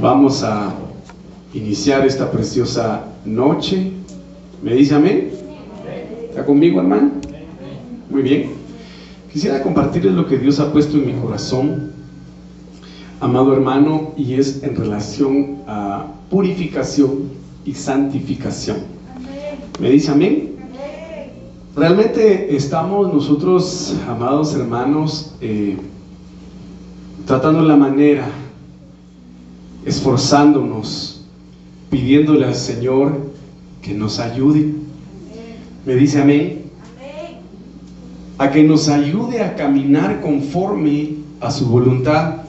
Vamos a iniciar esta preciosa noche. ¿Me dice amén? ¿Está conmigo, hermano? Muy bien. Quisiera compartirles lo que Dios ha puesto en mi corazón, amado hermano, y es en relación a purificación y santificación. ¿Me dice amén? Realmente estamos nosotros, amados hermanos, eh, tratando la manera, esforzándonos, pidiéndole al Señor que nos ayude. Me dice amén. A que nos ayude a caminar conforme a su voluntad.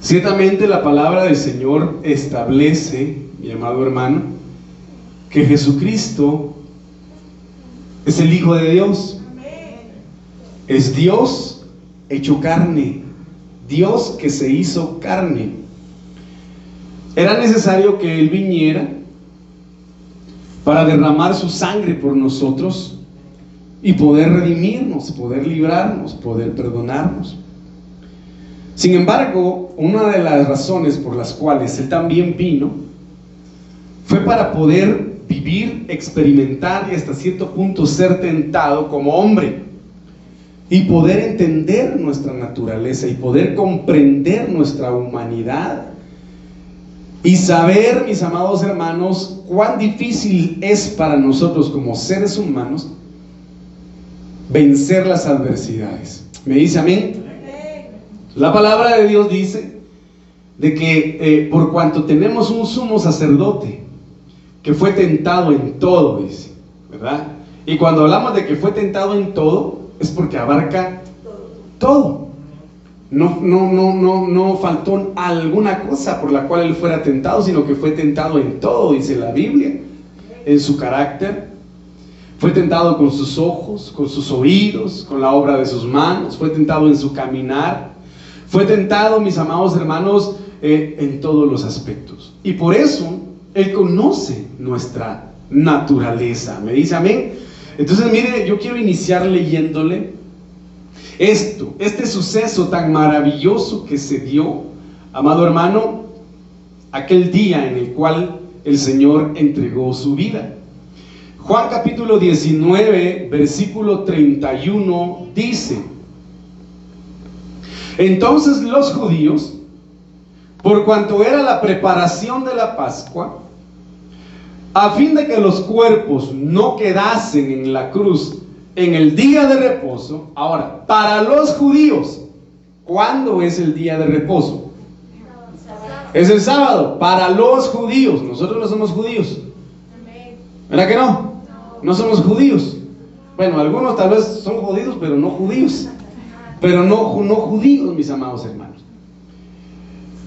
Ciertamente la palabra del Señor establece, mi amado hermano, que Jesucristo es el Hijo de Dios. Es Dios hecho carne. Dios que se hizo carne. Era necesario que Él viniera para derramar su sangre por nosotros y poder redimirnos, poder librarnos, poder perdonarnos. Sin embargo, una de las razones por las cuales Él también vino fue para poder vivir, experimentar y hasta cierto punto ser tentado como hombre y poder entender nuestra naturaleza y poder comprender nuestra humanidad y saber, mis amados hermanos, cuán difícil es para nosotros como seres humanos vencer las adversidades. ¿Me dice amén? La palabra de Dios dice de que eh, por cuanto tenemos un sumo sacerdote que fue tentado en todo, dice, ¿verdad? Y cuando hablamos de que fue tentado en todo, es porque abarca todo. No, no, no, no, no faltó alguna cosa por la cual él fuera tentado, sino que fue tentado en todo, dice la Biblia, en su carácter. Fue tentado con sus ojos, con sus oídos, con la obra de sus manos. Fue tentado en su caminar. Fue tentado, mis amados hermanos, eh, en todos los aspectos. Y por eso Él conoce nuestra naturaleza. ¿Me dice amén? Entonces, mire, yo quiero iniciar leyéndole esto, este suceso tan maravilloso que se dio, amado hermano, aquel día en el cual el Señor entregó su vida. Juan capítulo 19, versículo 31 dice, entonces los judíos, por cuanto era la preparación de la Pascua, a fin de que los cuerpos no quedasen en la cruz en el día de reposo. Ahora, para los judíos, ¿cuándo es el día de reposo? Es el sábado, para los judíos. Nosotros no somos judíos. ¿Verdad que no? No somos judíos. Bueno, algunos tal vez son judíos, pero no judíos. Pero no, no judíos, mis amados hermanos.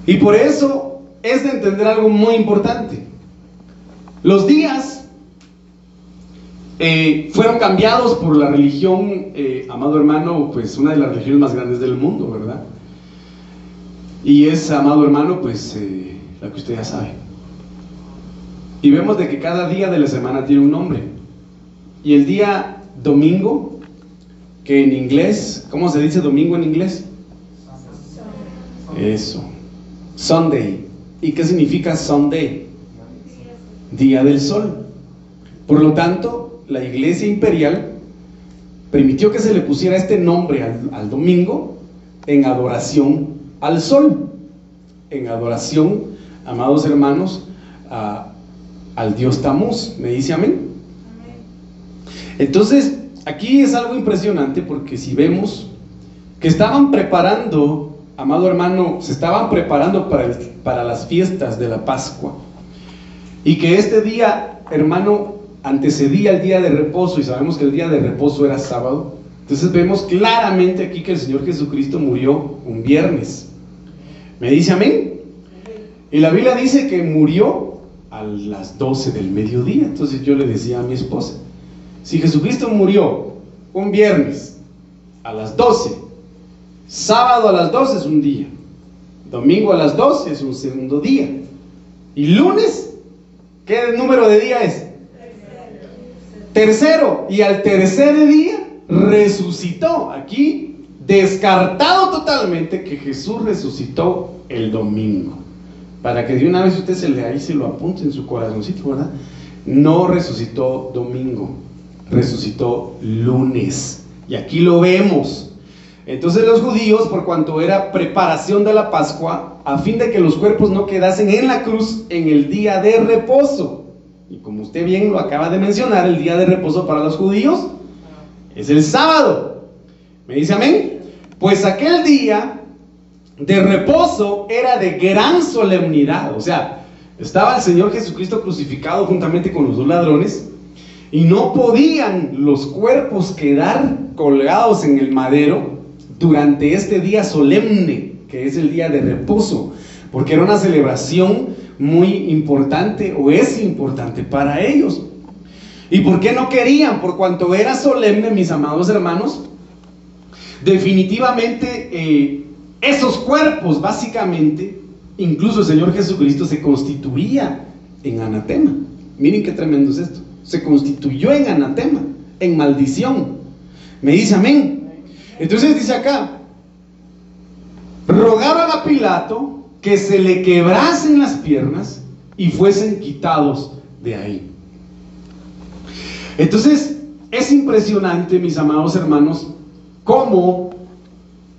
Y por eso es de entender algo muy importante. Los días eh, fueron cambiados por la religión, eh, amado hermano, pues una de las religiones más grandes del mundo, ¿verdad? Y es, amado hermano, pues eh, la que usted ya sabe. Y vemos de que cada día de la semana tiene un nombre. Y el día domingo, que en inglés, ¿cómo se dice domingo en inglés? Eso. Sunday. ¿Y qué significa Sunday? día del sol. Por lo tanto, la iglesia imperial permitió que se le pusiera este nombre al, domingo en adoración al sol, en adoración, amados hermanos, al Dios Tamuz. ¿Me dice amén? Entonces, aquí es algo impresionante porque si vemos que estaban preparando, amado hermano, se estaban preparando para, para las fiestas de la Pascua. Y que este día, hermano, antecedía el día de reposo y sabemos que el día de reposo era sábado. Entonces vemos claramente aquí que el Señor Jesucristo murió un viernes. ¿Me dice amén? Y la Biblia dice que murió a las 12 del mediodía. Entonces yo le decía a mi esposa, si Jesucristo murió un viernes a las 12, sábado a las 12 es un día, domingo a las 12 es un segundo día, y lunes ¿Qué número de día es? Tercero. Y al tercer día resucitó. Aquí descartado totalmente que Jesús resucitó el domingo. para que de una vez usted se le ahí se lo apunte en su corazoncito, ¿verdad? No resucitó domingo, resucitó lunes. Y aquí lo vemos. Entonces los judíos, por cuanto era preparación de la Pascua, a fin de que los cuerpos no quedasen en la cruz en el día de reposo. Y como usted bien lo acaba de mencionar, el día de reposo para los judíos es el sábado. ¿Me dice amén? Pues aquel día de reposo era de gran solemnidad. O sea, estaba el Señor Jesucristo crucificado juntamente con los dos ladrones y no podían los cuerpos quedar colgados en el madero durante este día solemne, que es el día de reposo, porque era una celebración muy importante o es importante para ellos. ¿Y por qué no querían? Por cuanto era solemne, mis amados hermanos, definitivamente eh, esos cuerpos, básicamente, incluso el Señor Jesucristo se constituía en anatema. Miren qué tremendo es esto. Se constituyó en anatema, en maldición. Me dice amén. Entonces dice acá, rogaban a Pilato que se le quebrasen las piernas y fuesen quitados de ahí. Entonces, es impresionante, mis amados hermanos, cómo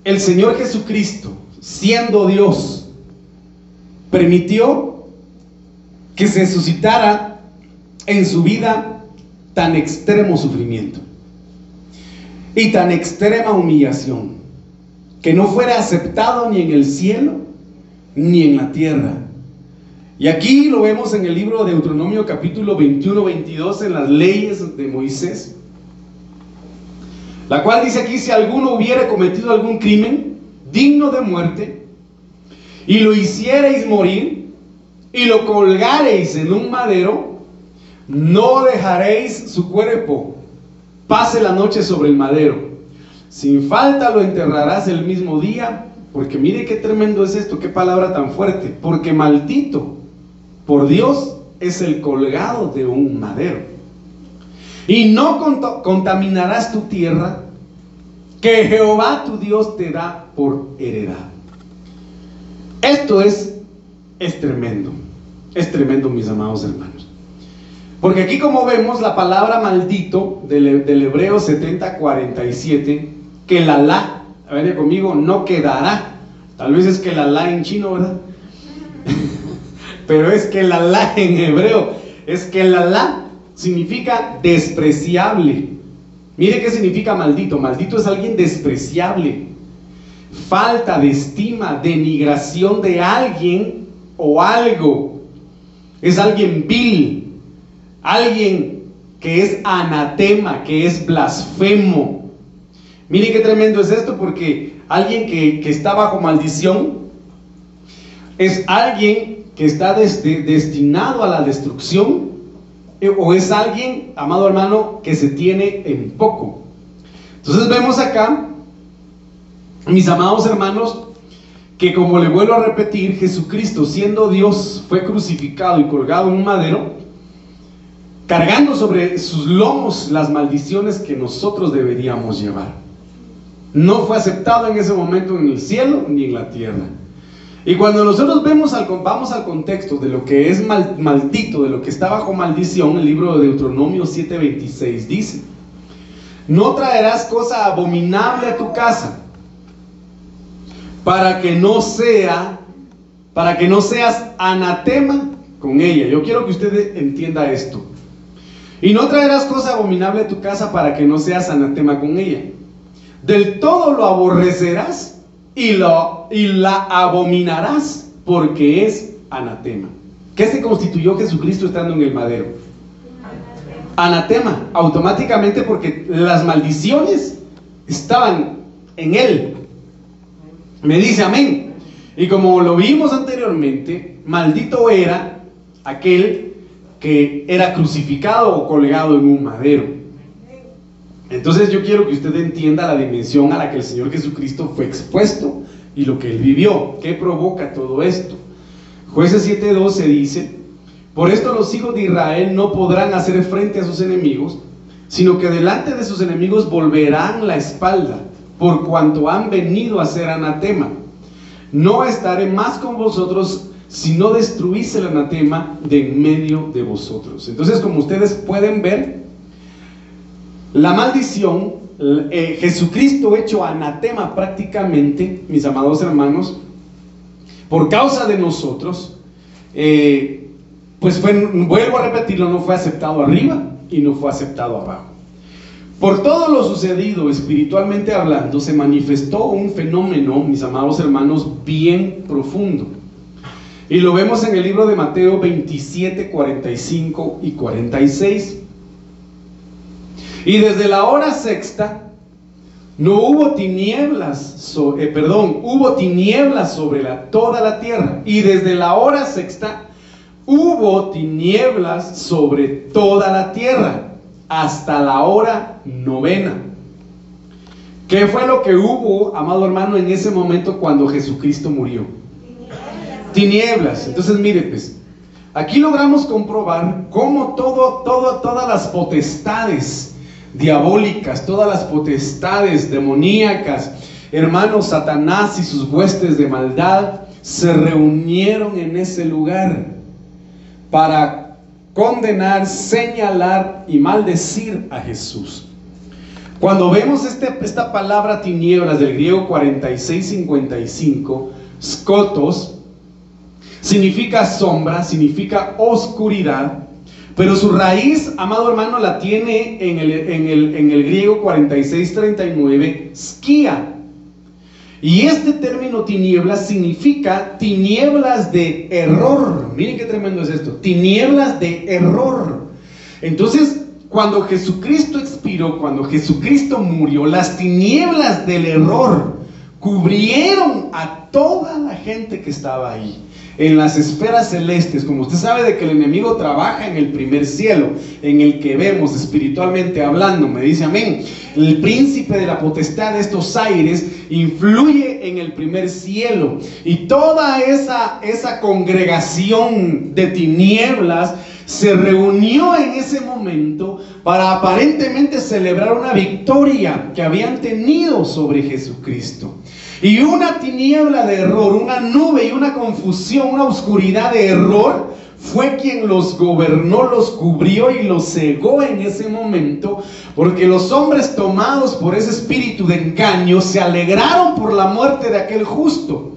el Señor Jesucristo, siendo Dios, permitió que se suscitara en su vida tan extremo sufrimiento y tan extrema humillación, que no fuera aceptado ni en el cielo ni en la tierra. Y aquí lo vemos en el libro de Deuteronomio capítulo 21, 22, en las leyes de Moisés. La cual dice aquí, si alguno hubiera cometido algún crimen digno de muerte y lo hicierais morir y lo colgareis en un madero, no dejaréis su cuerpo, pase la noche sobre el madero. Sin falta lo enterrarás el mismo día, porque mire qué tremendo es esto, qué palabra tan fuerte, porque maldito por Dios es el colgado de un madero. Y no contaminarás tu tierra que Jehová tu Dios te da por heredad. Esto es, es tremendo. Es tremendo, mis amados hermanos. Porque aquí como vemos la palabra maldito del, del hebreo 7047, que la la, venga conmigo, no quedará. Tal vez es que la la en chino, ¿verdad? Pero es que la la en hebreo, es que la la significa despreciable. Mire qué significa maldito. Maldito es alguien despreciable. Falta de estima, denigración de alguien o algo. Es alguien vil. Alguien que es anatema, que es blasfemo. Mire qué tremendo es esto porque alguien que, está bajo maldición es alguien que está destinado a la destrucción eh, o es alguien, amado hermano, que se tiene en poco. Entonces vemos acá, mis amados hermanos, que como le vuelvo a repetir, Jesucristo siendo Dios fue crucificado y colgado en un madero, cargando sobre sus lomos las maldiciones que nosotros deberíamos llevar. No fue aceptado en ese momento en el cielo ni en la tierra. Y cuando nosotros vemos al, vamos al contexto de lo que es maldito, de lo que está bajo maldición, el libro de Deuteronomio 7:26 dice, no traerás cosa abominable a tu casa para que no sea, para que no seas anatema con ella. Yo quiero que usted entienda esto. Y no traerás cosa abominable a tu casa para que no seas anatema con ella. Del todo lo aborrecerás y, lo, y la abominarás porque es anatema. ¿Qué se constituyó Jesucristo estando en el madero? Anatema, automáticamente porque las maldiciones estaban en él. Me dice amén. Y como lo vimos anteriormente, maldito era aquel que era crucificado o colgado en un madero. Entonces yo quiero que usted entienda la dimensión a la que el Señor Jesucristo fue expuesto y lo que él vivió. ¿Qué provoca todo esto? Jueces 7:12 dice, por esto los hijos de Israel no podrán hacer frente a sus enemigos, sino que delante de sus enemigos volverán la espalda, por cuanto han venido a ser anatema. No estaré más con vosotros, si no destruís el anatema de en medio de vosotros. Entonces, como ustedes pueden ver, la maldición, eh, Jesucristo hecho anatema prácticamente, mis amados hermanos, por causa de nosotros, eh, pues vuelvo a repetirlo, no fue aceptado arriba y no fue aceptado abajo. Por todo lo sucedido espiritualmente hablando, se manifestó un fenómeno, mis amados hermanos, bien profundo. Y lo vemos en el libro de Mateo 27, 45 y 46. Y desde la hora sexta no hubo tinieblas, eh, perdón, hubo tinieblas sobre la, toda la tierra. Y desde la hora sexta hubo tinieblas sobre toda la tierra hasta la hora novena. ¿Qué fue lo que hubo, amado hermano, en ese momento cuando Jesucristo murió? Tinieblas. Entonces, mire, pues, aquí logramos comprobar cómo todo, todo, todas las potestades diabólicas, todas las potestades demoníacas, hermanos, Satanás y sus huestes de maldad se reunieron en ese lugar para condenar, señalar y maldecir a Jesús. Cuando vemos este, esta palabra tinieblas del griego 4655, skotos, significa sombra, significa oscuridad, pero su raíz, amado hermano, la tiene en el, en el, en el griego 4639, skia. Y este término tinieblas significa tinieblas de error. Miren qué tremendo es esto. Tinieblas de error. Entonces, cuando Jesucristo expiró, cuando Jesucristo murió, las tinieblas del error cubrieron a toda la gente que estaba ahí en las esferas celestes, como usted sabe de que el enemigo trabaja en el primer cielo, en el que vemos espiritualmente hablando, me dice amén. El príncipe de la potestad de estos aires influye en el primer cielo y toda esa, esa congregación de tinieblas se reunió en ese momento para aparentemente celebrar una victoria que habían tenido sobre Jesucristo. Y una tiniebla de error, una nube y una confusión, una oscuridad de error, fue quien los gobernó, los cubrió y los cegó en ese momento, porque los hombres tomados por ese espíritu de engaño se alegraron por la muerte de aquel justo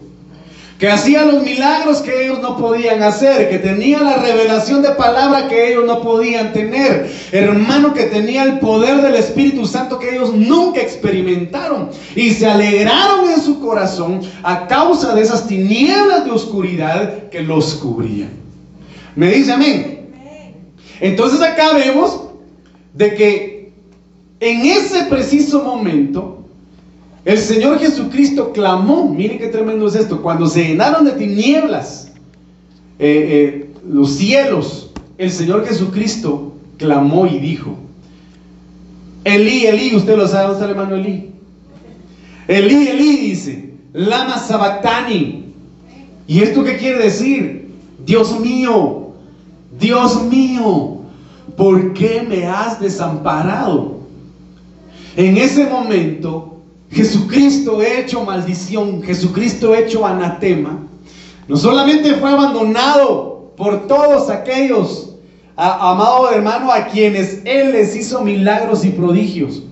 que hacía los milagros que ellos no podían hacer, que tenía la revelación de palabra que ellos no podían tener, hermano que tenía el poder del Espíritu Santo que ellos nunca experimentaron y se alegraron en su corazón a causa de esas tinieblas de oscuridad que los cubrían. ¿Me dice amén? Entonces acá vemos de que en ese preciso momento el Señor Jesucristo clamó, miren qué tremendo es esto, cuando se llenaron de tinieblas eh, eh, los cielos, el Señor Jesucristo clamó y dijo, Elí, Elí, usted lo sabe, usted hermano Elí. Elí, Elí dice, Lama Sabatani. ¿Y esto qué quiere decir? Dios mío, Dios mío, ¿por qué me has desamparado? En ese momento Jesucristo hecho maldición, Jesucristo hecho anatema, no solamente fue abandonado por todos aquellos, amado hermano, a quienes Él les hizo milagros y prodigios,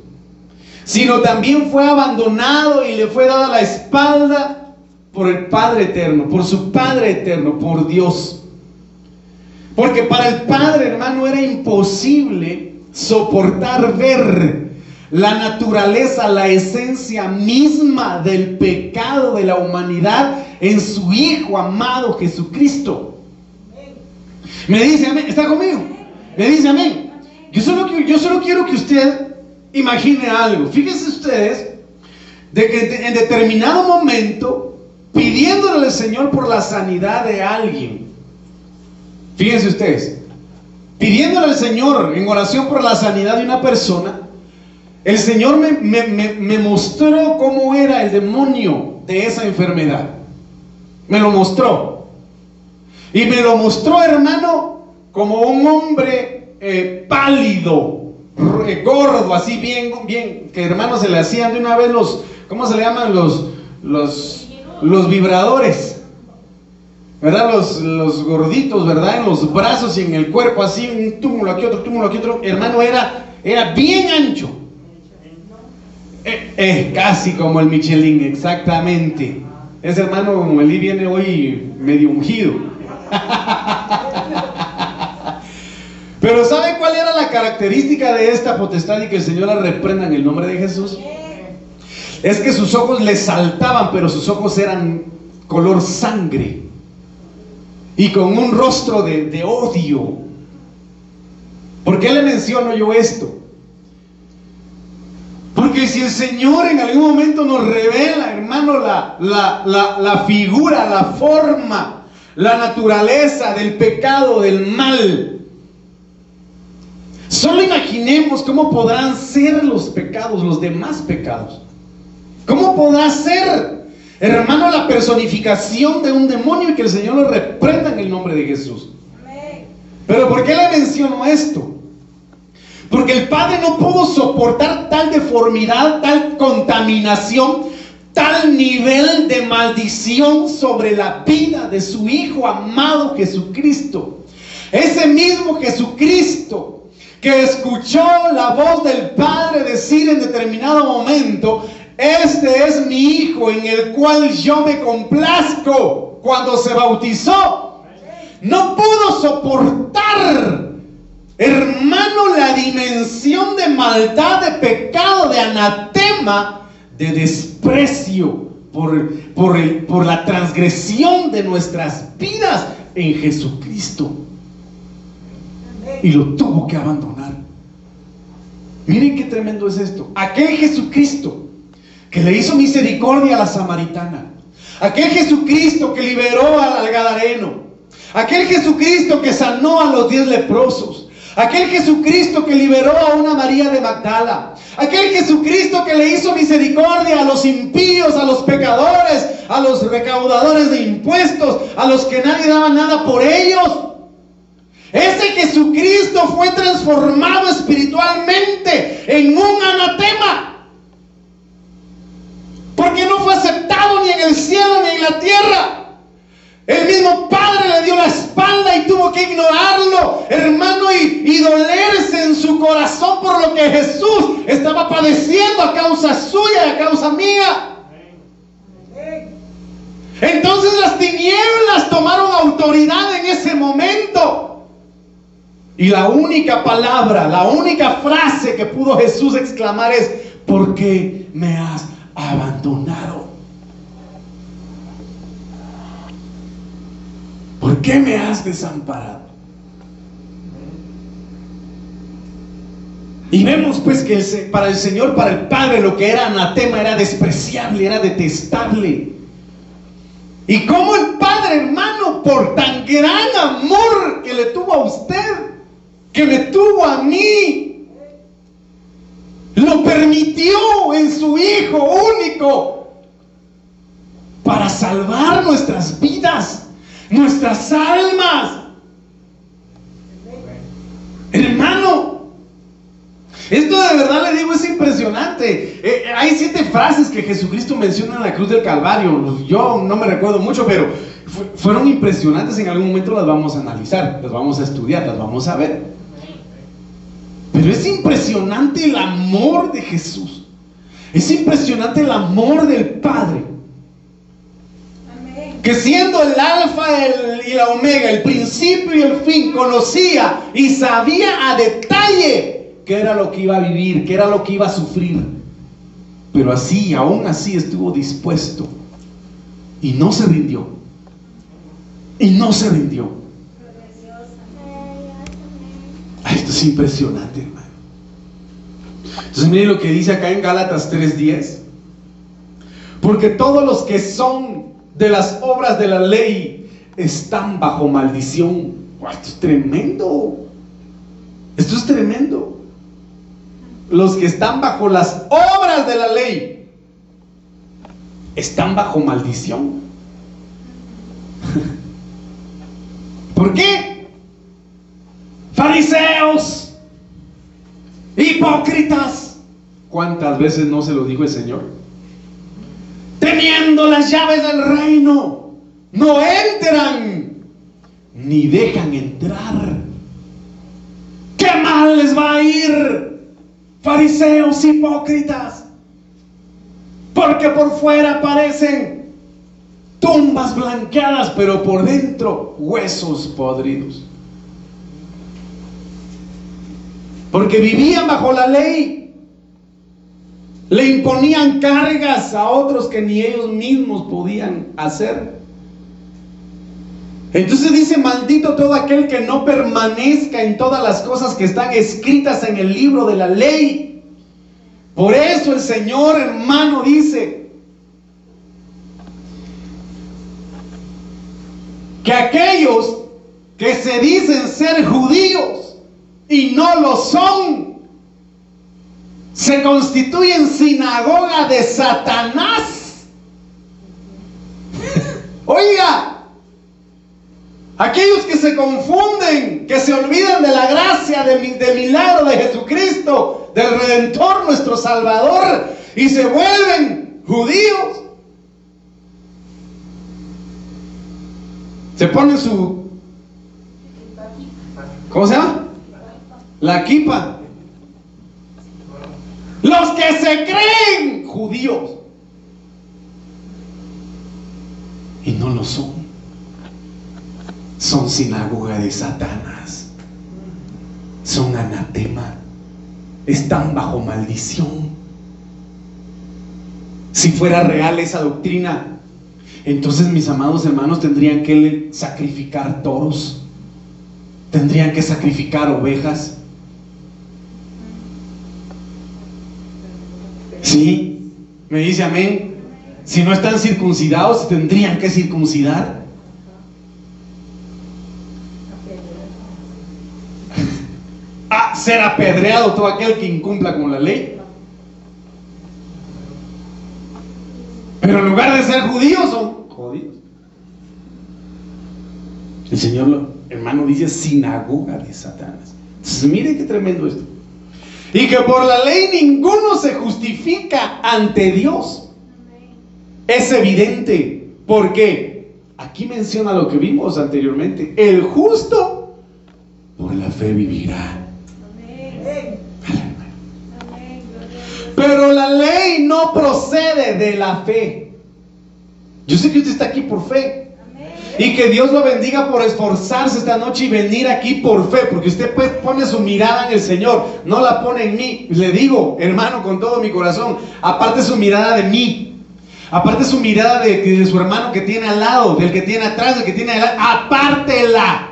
sino también fue abandonado y le fue dada la espalda por el Padre eterno, por su Padre eterno, por Dios. Porque para el Padre, hermano, era imposible soportar ver la naturaleza, la esencia misma del pecado de la humanidad en su Hijo amado Jesucristo. Me dice amén, ¿está conmigo? Me dice amén. Yo solo, yo solo quiero que usted imagine algo. Fíjense ustedes de que en determinado momento, pidiéndole al Señor por la sanidad de alguien, fíjense ustedes, pidiéndole al Señor en oración por la sanidad de una persona, el Señor me, mostró cómo era el demonio de esa enfermedad. Me lo mostró. Y me lo mostró, hermano, como un hombre eh, pálido, eh, gordo, así bien, bien, que hermano se le hacían de una vez los, ¿cómo se le llaman los, los, los vibradores? ¿verdad? Los, los gorditos, ¿verdad? En los brazos y en el cuerpo, así, un túmulo aquí, otro túmulo aquí, otro. Hermano, era, era bien ancho. Eh, eh, casi como el Michelin, exactamente. Ese hermano Eli viene hoy medio ungido. Pero ¿sabe cuál era la característica de esta potestad y que el Señor la reprenda en el nombre de Jesús? Es que sus ojos le saltaban, pero sus ojos eran color sangre y con un rostro de, odio. ¿Por qué le menciono yo esto? Porque si el Señor en algún momento nos revela, hermano, la, la, la, figura, la forma, la naturaleza del pecado, del mal, solo imaginemos cómo podrán ser los pecados, los demás pecados. ¿Cómo podrá ser Hermano, la personificación de un demonio y que el Señor lo reprenda en el nombre de Jesús. Pero ¿por qué le menciono esto? Porque el Padre no pudo soportar tal deformidad, tal contaminación, tal nivel de maldición sobre la vida de su Hijo amado Jesucristo. Ese mismo Jesucristo que escuchó la voz del Padre decir en determinado momento, este es mi hijo en el cual yo me complazco cuando se bautizó. No pudo soportar, hermano, la dimensión de maldad, de pecado, de anatema, de desprecio por, por, por la transgresión de nuestras vidas en Jesucristo. Y lo tuvo que abandonar. Miren qué tremendo es esto. Aquel Jesucristo que le hizo misericordia a la samaritana. Aquel Jesucristo que liberó al Gadareno. Aquel Jesucristo que sanó a los diez leprosos. Aquel Jesucristo que liberó a una María de Magdala. Aquel Jesucristo que le hizo misericordia a los impíos, a los pecadores, a los recaudadores de impuestos, a los que nadie daba nada por ellos. Ese Jesucristo fue transformado espiritualmente en un anatema. Porque no fue aceptado ni en el cielo ni en la tierra. El mismo Padre le dio la espalda y tuvo que ignorarlo, hermano, y, dolerse en su corazón por lo que Jesús estaba padeciendo a causa suya y a causa mía. Entonces las tinieblas tomaron autoridad en ese momento. Y la única palabra, la única frase que pudo Jesús exclamar es, ¿por qué me has abandonado. Qué me has desamparado? Y vemos pues que para el Señor, para el Padre, lo que era anatema era despreciable, era detestable. Y como el Padre, hermano, por tan gran amor que le tuvo a usted, que me tuvo a mí, lo permitió en su Hijo único para salvar nuestras vidas, nuestras almas. Hermano, esto de verdad le digo es impresionante. Eh, hay siete frases que Jesucristo menciona en la cruz del Calvario. Yo no me recuerdo mucho, pero fueron impresionantes. En algún momento las vamos a analizar, las vamos a estudiar, las vamos a ver. Pero es impresionante el amor de Jesús. Es impresionante el amor del Padre. Que siendo el alfa y la omega, el principio y el fin, conocía y sabía a detalle qué era lo que iba a vivir, qué era lo que iba a sufrir. Pero así, aún así estuvo dispuesto. Y no se rindió. Y no se rindió. Esto es impresionante, hermano. Entonces miren lo que dice acá en Gálatas 3:10. Porque todos los que son de las obras de la ley están bajo maldición. esto es tremendo. Esto es tremendo. Los que están bajo las obras de la ley están bajo maldición. ¿Por qué? fariseos, hipócritas. ¿Cuántas veces no se lo dijo el Señor? Teniendo las llaves del reino, no entran ni dejan entrar. ¿Qué mal les va a ir, fariseos hipócritas? Porque por fuera parecen tumbas blanqueadas, pero por dentro huesos podridos. Porque vivían bajo la ley. Le imponían cargas a otros que ni ellos mismos podían hacer. Entonces dice, maldito todo aquel que no permanezca en todas las cosas que están escritas en el libro de la ley. Por eso el Señor hermano dice que aquellos que se dicen ser judíos y no lo son, se constituyen sinagoga de Satanás. Oiga, Aquellos que se confunden, que se olvidan de la gracia, de milagro de Jesucristo, del Redentor, nuestro Salvador, y se vuelven judíos. Se ponen su... ¿Cómo se llama? La kipa. Los que se creen judíos. Y no lo son son sinagoga de Satanás, son anatema, están bajo maldición. Si fuera real esa doctrina, entonces mis amados hermanos tendrían que sacrificar toros, tendrían que sacrificar ovejas. ¿Sí? Me dice amén. Si no están circuncidados, tendrían que circuncidar. ser apedreado todo aquel que incumpla con la ley. Pero en lugar de ser judíos son judíos. El Señor, hermano, dice sinagoga de Satanás. Entonces, mire qué tremendo esto. Y que por la ley ninguno se justifica ante Dios. Es evidente. porque Aquí menciona lo que vimos anteriormente. El justo por la fe vivirá. Pero la ley no procede de la fe. Yo sé que usted está aquí por fe. Y que Dios lo bendiga por esforzarse esta noche y venir aquí por fe, porque usted pues pone su mirada en el Señor, no la pone en mí. Le digo, hermano, con todo mi corazón, aparte su mirada de mí, aparte su mirada de, su hermano que tiene al lado, del que tiene atrás, del que tiene adelante, apártela,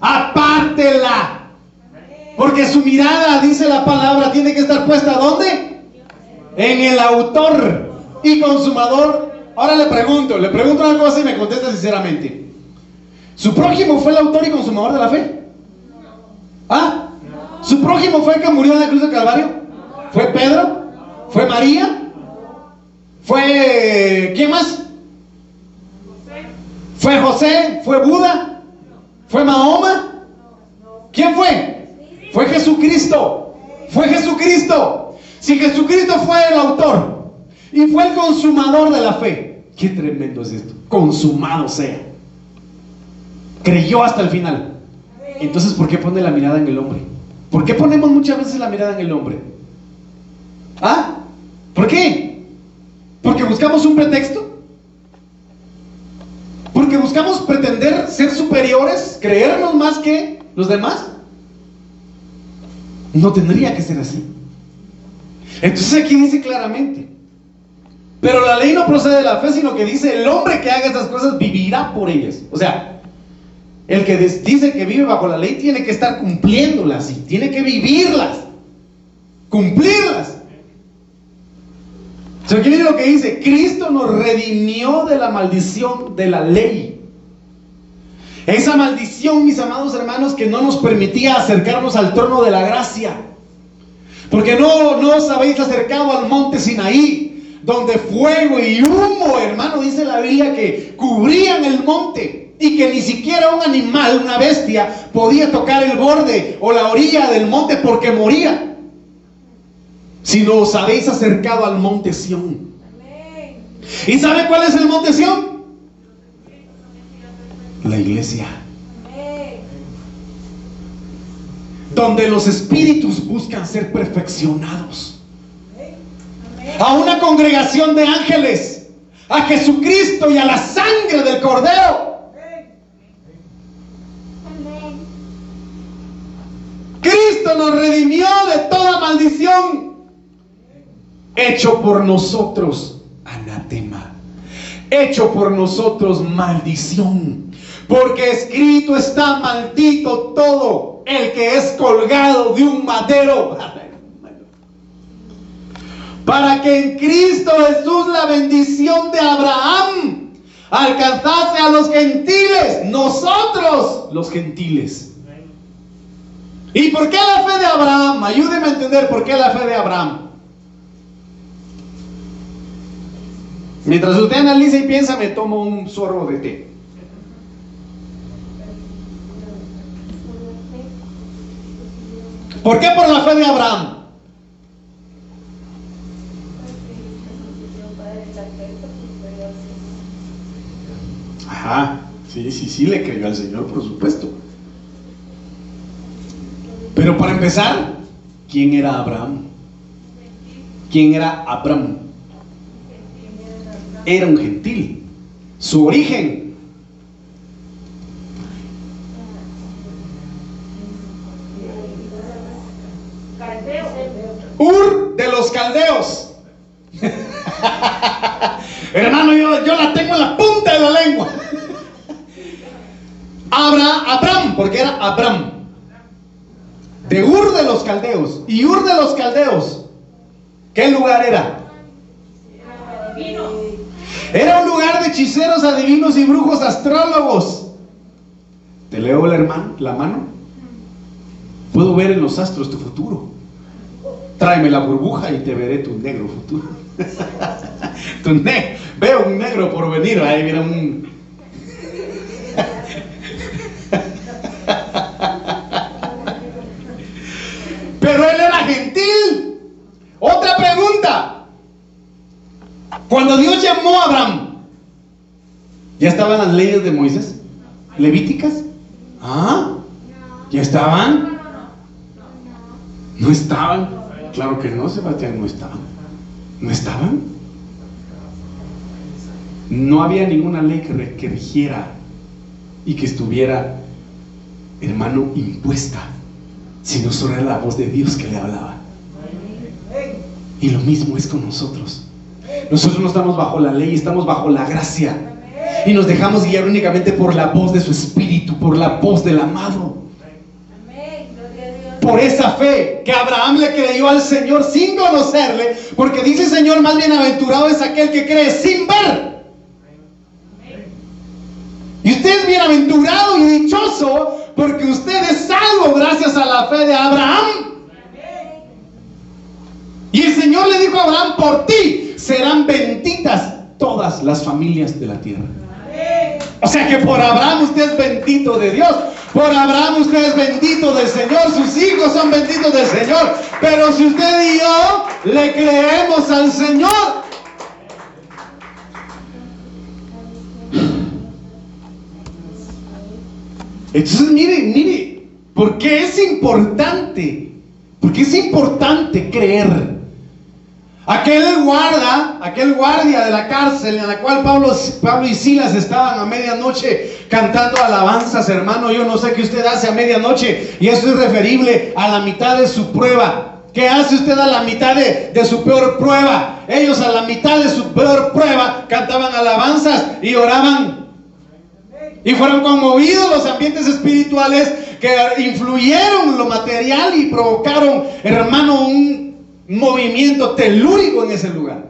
apártela. Porque su mirada, dice la palabra, tiene que estar puesta ¿dónde? En el autor y consumador. Ahora le pregunto, le pregunto una cosa y me contesta sinceramente. ¿Su prójimo fue el autor y consumador de la fe? ¿Ah? ¿Su prójimo fue el que murió en la cruz del Calvario? ¿Fue Pedro? ¿Fue María? ¿Fue quién más? ¿Fue José? ¿Fue Buda? ¿Fue Mahoma? ¿Quién fue? Fue Jesucristo. Fue Jesucristo. Si Jesucristo fue el autor y fue el consumador de la fe, qué tremendo es esto. Consumado sea. Creyó hasta el final. Entonces, ¿por qué pone la mirada en el hombre? ¿Por qué ponemos muchas veces la mirada en el hombre? ¿Ah? ¿Por qué? Porque buscamos un pretexto. Porque buscamos pretender ser superiores, creernos más que los demás. No tendría que ser así. Entonces aquí dice claramente, pero la ley no procede de la fe, sino que dice, el hombre que haga estas cosas vivirá por ellas. O sea, el que dice que vive bajo la ley tiene que estar cumpliéndolas y tiene que vivirlas, cumplirlas. O sea, aquí lo que dice, Cristo nos redimió de la maldición de la ley. Esa maldición, mis amados hermanos, que no nos permitía acercarnos al trono de la gracia. Porque no, no os habéis acercado al monte Sinaí, donde fuego y humo, hermano, dice la Biblia, que cubrían el monte y que ni siquiera un animal, una bestia, podía tocar el borde o la orilla del monte porque moría. Si no os habéis acercado al monte Sión. ¿Y sabe cuál es el monte Sión? La iglesia. Donde los espíritus buscan ser perfeccionados. A una congregación de ángeles, a Jesucristo y a la sangre del Cordero. Cristo nos redimió de toda maldición, hecho por nosotros anatema, hecho por nosotros maldición, porque escrito está maldito todo el que es colgado de un madero. Para que en Cristo Jesús la bendición de Abraham alcanzase a los gentiles, nosotros los gentiles. ¿Y por qué la fe de Abraham? Ayúdeme a entender por qué la fe de Abraham. Mientras usted analiza y piensa, me tomo un sorbo de té. ¿Por qué por la fe de Abraham? Sí, sí, sí le creyó al Señor, por supuesto. Pero para empezar, ¿quién era Abraham? ¿Quién era Abraham? Era un gentil. Su origen. Ur de los caldeos. Hermano, yo, yo, la tengo en la punta de la lengua. Abra, Abraham, porque era Abraham de Ur de los Caldeos. ¿Y Ur de los Caldeos? ¿Qué lugar era? Era un lugar de hechiceros, adivinos y brujos astrólogos. ¿Te leo la, hermano, la mano? Puedo ver en los astros tu futuro. Tráeme la burbuja y te veré tu negro futuro. tu Veo un negro por venir. Ahí viene un Otra pregunta. Cuando Dios llamó a Abraham, ¿ya estaban las leyes de Moisés? ¿Levíticas? ¿Ah? ¿Ya estaban? ¿No estaban? Claro que no, Sebastián, no estaban. ¿No estaban? No había ninguna ley que, que rigiera y que estuviera, hermano, impuesta, sino solo era la voz de Dios que le hablaba. Y lo mismo es con nosotros. Nosotros no estamos bajo la ley, estamos bajo la gracia. Y nos dejamos guiar únicamente por la voz de su espíritu, por la voz del amado. Por esa fe que Abraham le creyó al Señor sin conocerle, porque dice Señor, más bienaventurado es aquel que cree sin ver. Y usted es bienaventurado y dichoso porque usted es salvo gracias a la fe de Abraham. Y el Señor le dijo a Abraham, por ti serán benditas todas las familias de la tierra. O sea que por Abraham usted es bendito de Dios. Por Abraham usted es bendito del Señor. Sus hijos son benditos del Señor. Pero si usted y yo le creemos al Señor. Entonces mire, mire, porque es importante. Porque es importante creer. Aquel guarda, aquel guardia de la cárcel en la cual Pablo, Pablo y Silas estaban a medianoche cantando alabanzas, hermano. Yo no sé qué usted hace a medianoche y eso es referible a la mitad de su prueba. ¿Qué hace usted a la mitad de, de, su peor prueba? Ellos a la mitad de su peor prueba cantaban alabanzas y oraban. Y fueron conmovidos los ambientes espirituales que influyeron lo material y provocaron, hermano, un movimiento telúrico en ese lugar.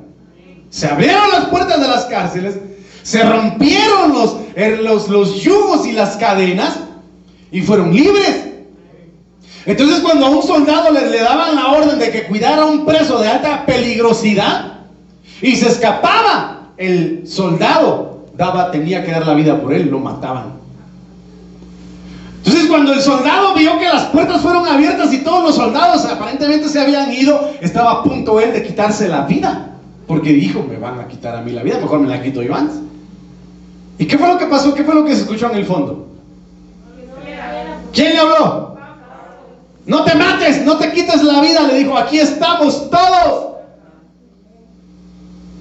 Se abrieron las puertas de las cárceles, se rompieron los, er, los, los yugos y las cadenas y fueron libres. Entonces cuando a un soldado le, le daban la orden de que cuidara a un preso de alta peligrosidad y se escapaba, el soldado daba, tenía que dar la vida por él, lo mataban. Cuando el soldado vio que las puertas fueron abiertas y todos los soldados aparentemente se habían ido, estaba a punto él de quitarse la vida. Porque dijo, me van a quitar a mí la vida, mejor me la quito yo antes. ¿Y qué fue lo que pasó? ¿Qué fue lo que se escuchó en el fondo? ¿Quién le habló? No te mates, no te quites la vida, le dijo, aquí estamos todos.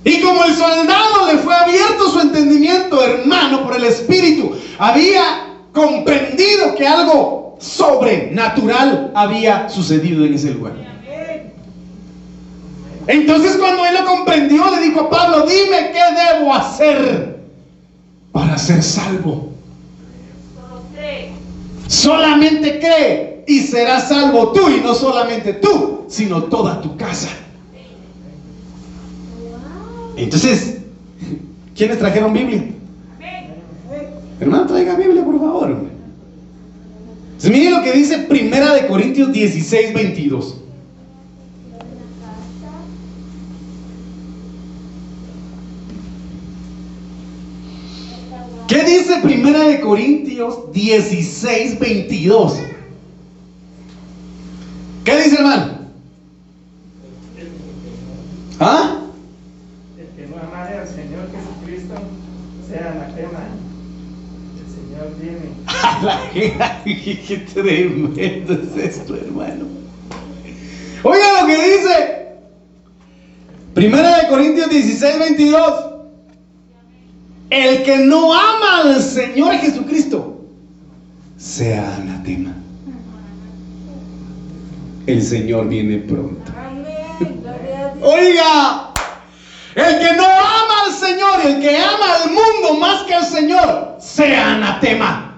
Y como el soldado le fue abierto su entendimiento, hermano, por el Espíritu, había comprendido que algo sobrenatural había sucedido en ese lugar. Entonces cuando él lo comprendió, le dijo a Pablo, dime qué debo hacer para ser salvo. Solamente cree y serás salvo tú y no solamente tú, sino toda tu casa. Entonces, ¿quiénes trajeron Biblia? Hermano, traiga Biblia, por favor. Mire lo que dice Primera de Corintios 16, 22. ¿Qué dice Primera de Corintios 16, 22? ¿Qué dice hermano? ¿Ah? El que no amare al Señor Jesucristo sea anatema. Qué tremendo es esto, hermano. Oiga lo que dice. Primera de Corintios 16, 22. El que no ama al Señor Jesucristo sea anatema. El Señor viene pronto. Oiga, el que no ama al Señor, el que ama al mundo más que al Señor, sea anatema.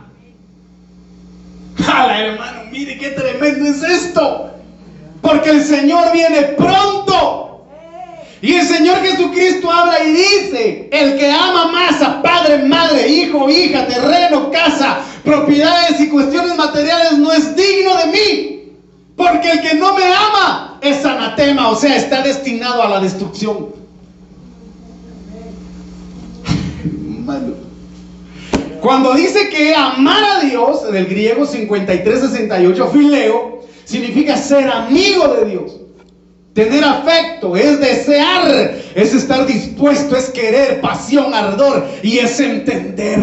Jala, hermano, mire qué tremendo es esto. Porque el Señor viene pronto. Y el Señor Jesucristo habla y dice, el que ama más a padre, madre, hijo, hija, terreno, casa, propiedades y cuestiones materiales no es digno de mí. Porque el que no me ama es anatema, o sea, está destinado a la destrucción. Cuando dice que amar a Dios, del griego 53-68, fileo, significa ser amigo de Dios. Tener afecto es desear, es estar dispuesto, es querer, pasión, ardor y es entender.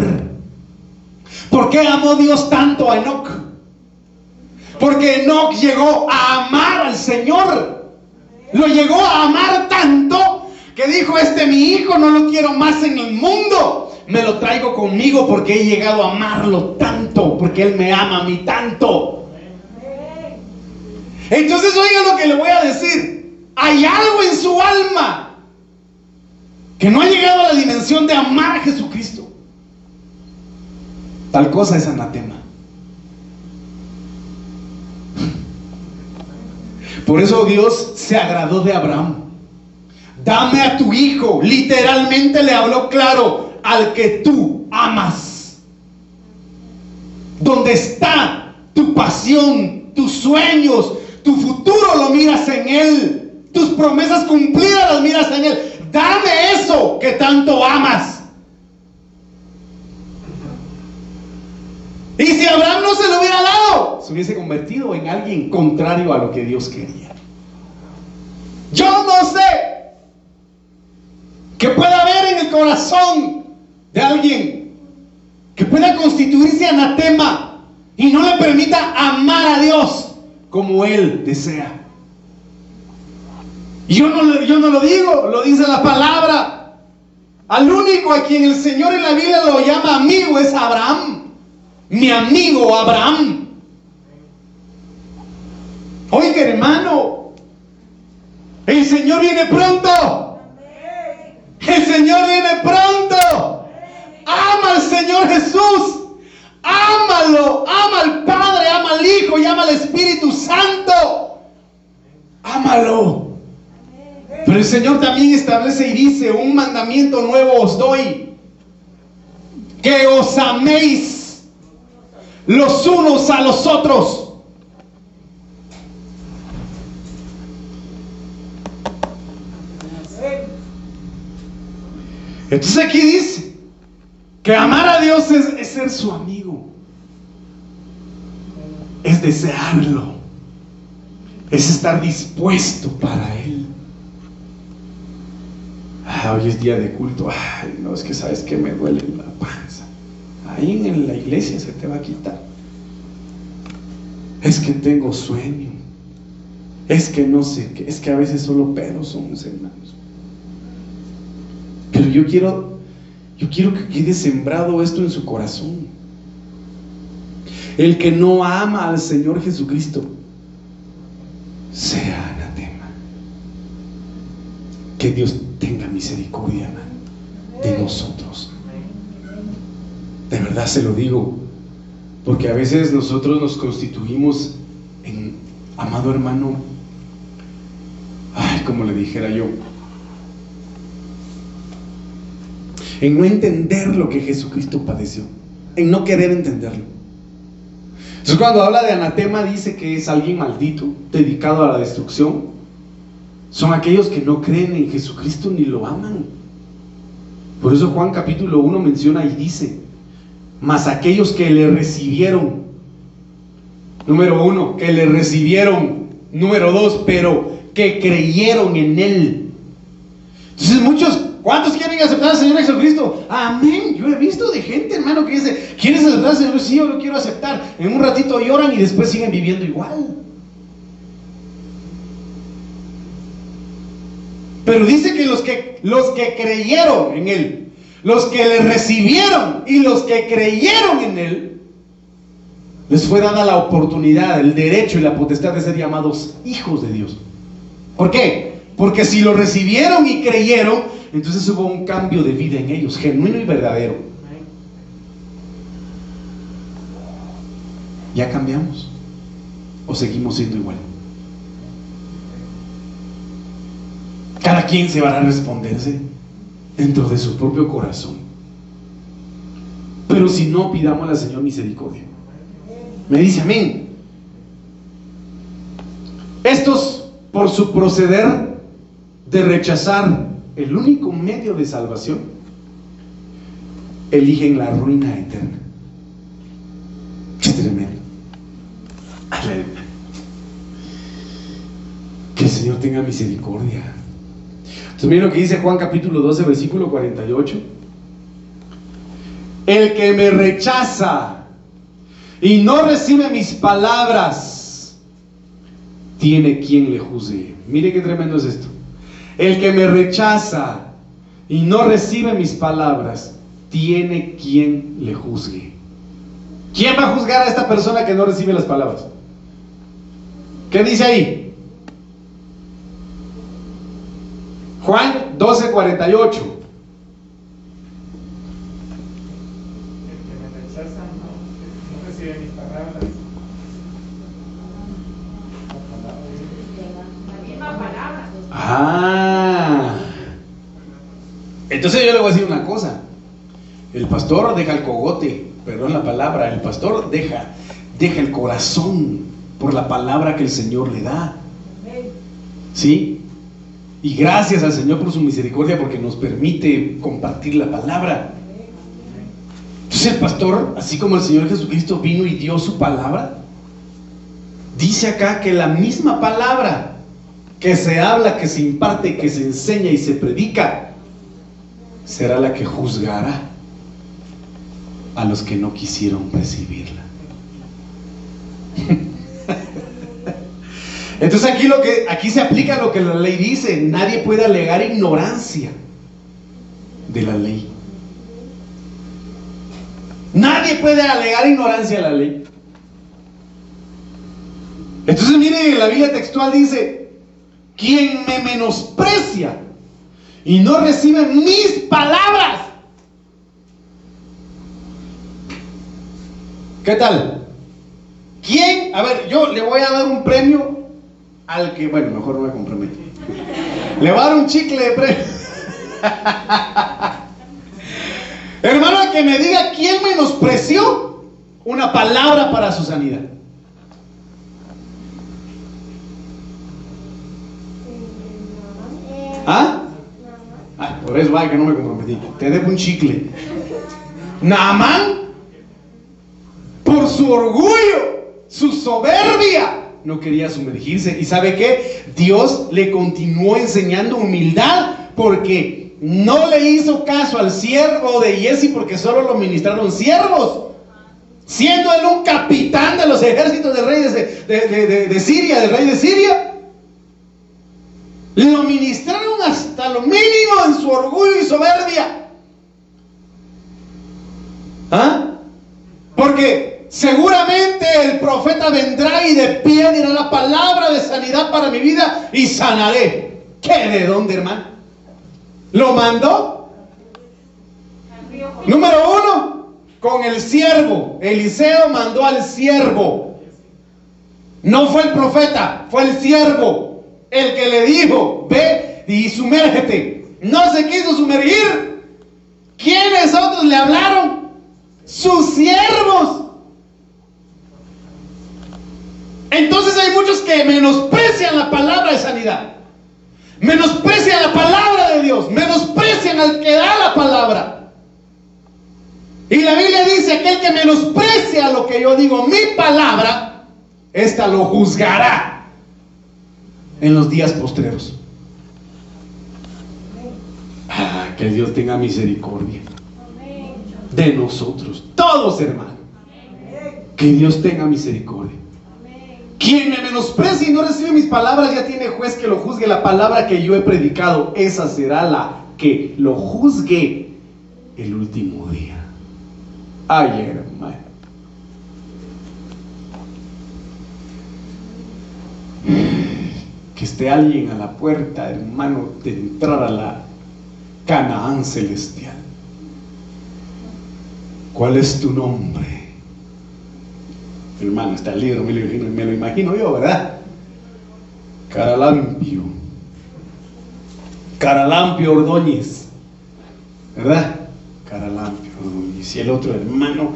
¿Por qué amó Dios tanto a Enoch? Porque Enoch llegó a amar al Señor. Lo llegó a amar tanto que dijo, este mi hijo no lo quiero más en el mundo. Me lo traigo conmigo porque he llegado a amarlo tanto, porque Él me ama a mí tanto. Entonces oiga lo que le voy a decir hay algo en su alma que no ha llegado a la dimensión de amar a Jesucristo. Tal cosa es anatema. Por eso Dios se agradó de Abraham. Dame a tu hijo. Literalmente le habló claro al que tú amas. Donde está tu pasión, tus sueños, tu futuro lo miras en él. Tus promesas cumplidas las miras en Él. Dame eso que tanto amas. Y si Abraham no se lo hubiera dado, se hubiese convertido en alguien contrario a lo que Dios quería. Yo no sé que pueda haber en el corazón de alguien que pueda constituirse anatema y no le permita amar a Dios como Él desea. Yo no, yo no lo digo, lo dice la palabra. Al único a quien el Señor en la Biblia lo llama amigo es Abraham. Mi amigo Abraham. Oiga hermano, el Señor viene pronto. El Señor viene pronto. Ama al Señor Jesús. Ámalo. Ama al Padre, ama al Hijo y ama al Espíritu Santo. Ámalo. Pero el Señor también establece y dice, un mandamiento nuevo os doy, que os améis los unos a los otros. Entonces aquí dice que amar a Dios es, ser su amigo, es desearlo, es estar dispuesto para Él. Ah, hoy es día de culto. Ay, no, es que sabes que me duele la panza. Ahí en la iglesia se te va a quitar. Es que tengo sueño. Es que no sé. Es que a veces solo pedos somos hermanos. Pero yo quiero, yo quiero que quede sembrado esto en su corazón. El que no ama al Señor Jesucristo sea anatema. Que Dios tenga misericordia de nosotros. De verdad se lo digo, porque a veces nosotros nos constituimos en, amado hermano, ay, como le dijera yo, en no entender lo que Jesucristo padeció, en no querer entenderlo. Entonces cuando habla de anatema dice que es alguien maldito, dedicado a la destrucción. Son aquellos que no creen en Jesucristo ni lo aman. Por eso Juan capítulo 1 menciona y dice, mas aquellos que le recibieron, número uno, que le recibieron, número dos, pero que creyeron en él. Entonces muchos ¿Cuántos quieren aceptar al Señor Jesucristo? Amén. Yo he visto de gente, hermano, que dice, ¿quieres aceptar al Señor? Sí, yo lo quiero aceptar. En un ratito lloran y después siguen viviendo igual. Pero dice que los que, los que creyeron en Él, los que le recibieron y los que creyeron en Él, les fue dada la oportunidad, el derecho y la potestad de ser llamados hijos de Dios. ¿Por qué? Porque si lo recibieron y creyeron, entonces hubo un cambio de vida en ellos, genuino y verdadero. ¿Ya cambiamos? ¿O seguimos siendo igual? Cada quien se va a responderse dentro de su propio corazón. Pero si no, pidamos al Señor misericordia. Me dice amén. Estos, por su proceder de rechazar el único medio de salvación, eligen la ruina eterna. Qué tremendo. Que el Señor tenga misericordia. Entonces, miren lo que dice Juan capítulo 12, versículo 48. El que me rechaza y no recibe mis palabras, tiene quien le juzgue. Mire qué tremendo es esto. El que me rechaza y no recibe mis palabras, tiene quien le juzgue. ¿Quién va a juzgar a esta persona que no recibe las palabras? ¿Qué dice ahí? Juan 12:48. Entonces yo le voy a decir una cosa. El pastor deja el cogote, perdón la palabra, el pastor deja, deja el corazón por la palabra que el Señor le da. ¿Sí? Y gracias al Señor por su misericordia porque nos permite compartir la palabra. Entonces el pastor, así como el Señor Jesucristo vino y dio su palabra, dice acá que la misma palabra que se habla, que se imparte, que se enseña y se predica, será la que juzgará a los que no quisieron recibirla. Entonces aquí lo que aquí se aplica lo que la ley dice, nadie puede alegar ignorancia de la ley. Nadie puede alegar ignorancia de la ley. Entonces miren, la Biblia textual dice, quien me menosprecia y no recibe mis palabras. ¿Qué tal? ¿Quién? A ver, yo le voy a dar un premio al que, bueno, mejor no me comprometo. Le voy a dar un chicle de premio. Hermano, que me diga quién menospreció una palabra para su sanidad. ¿Ah? Por eso vaya que no me comprometí. Te dejo un chicle. Naamán, por su orgullo, su soberbia, no quería sumergirse. ¿Y sabe qué? Dios le continuó enseñando humildad porque no le hizo caso al siervo de Jesse porque solo lo ministraron siervos. siendo él un capitán de los ejércitos del rey de, de Siria, del rey de Siria. Lo ministraron hasta lo mínimo en su orgullo y soberbia. ¿Ah? Porque seguramente el profeta vendrá y de pie dirá la palabra de sanidad para mi vida y sanaré. ¿Qué de dónde, hermano? ¿Lo mandó? Número uno, con el siervo. Eliseo mandó al siervo. No fue el profeta, fue el siervo el que le dijo, ve y sumérgete. No se quiso sumergir. ¿Quiénes otros le hablaron? Sus siervos. Entonces hay muchos que menosprecian la palabra de sanidad. Menosprecian la palabra de Dios. Menosprecian al que da la palabra. Y la Biblia dice, aquel que menosprecia lo que yo digo, mi palabra, esta lo juzgará en los días postreros. Ah, que Dios tenga misericordia de nosotros, todos hermanos. Que Dios tenga misericordia. Quien me menosprecia y no recibe mis palabras ya tiene juez que lo juzgue. La palabra que yo he predicado, esa será la que lo juzgue el último día. Ay, hermano. Que esté alguien a la puerta, hermano, de entrar a la Canaán celestial. ¿Cuál es tu nombre? Hermano, está el libro, me lo imagino, me lo imagino yo, ¿verdad? Caralampio. Caralampio Ordóñez. ¿Verdad? Caralampio Ordóñez. Y el otro hermano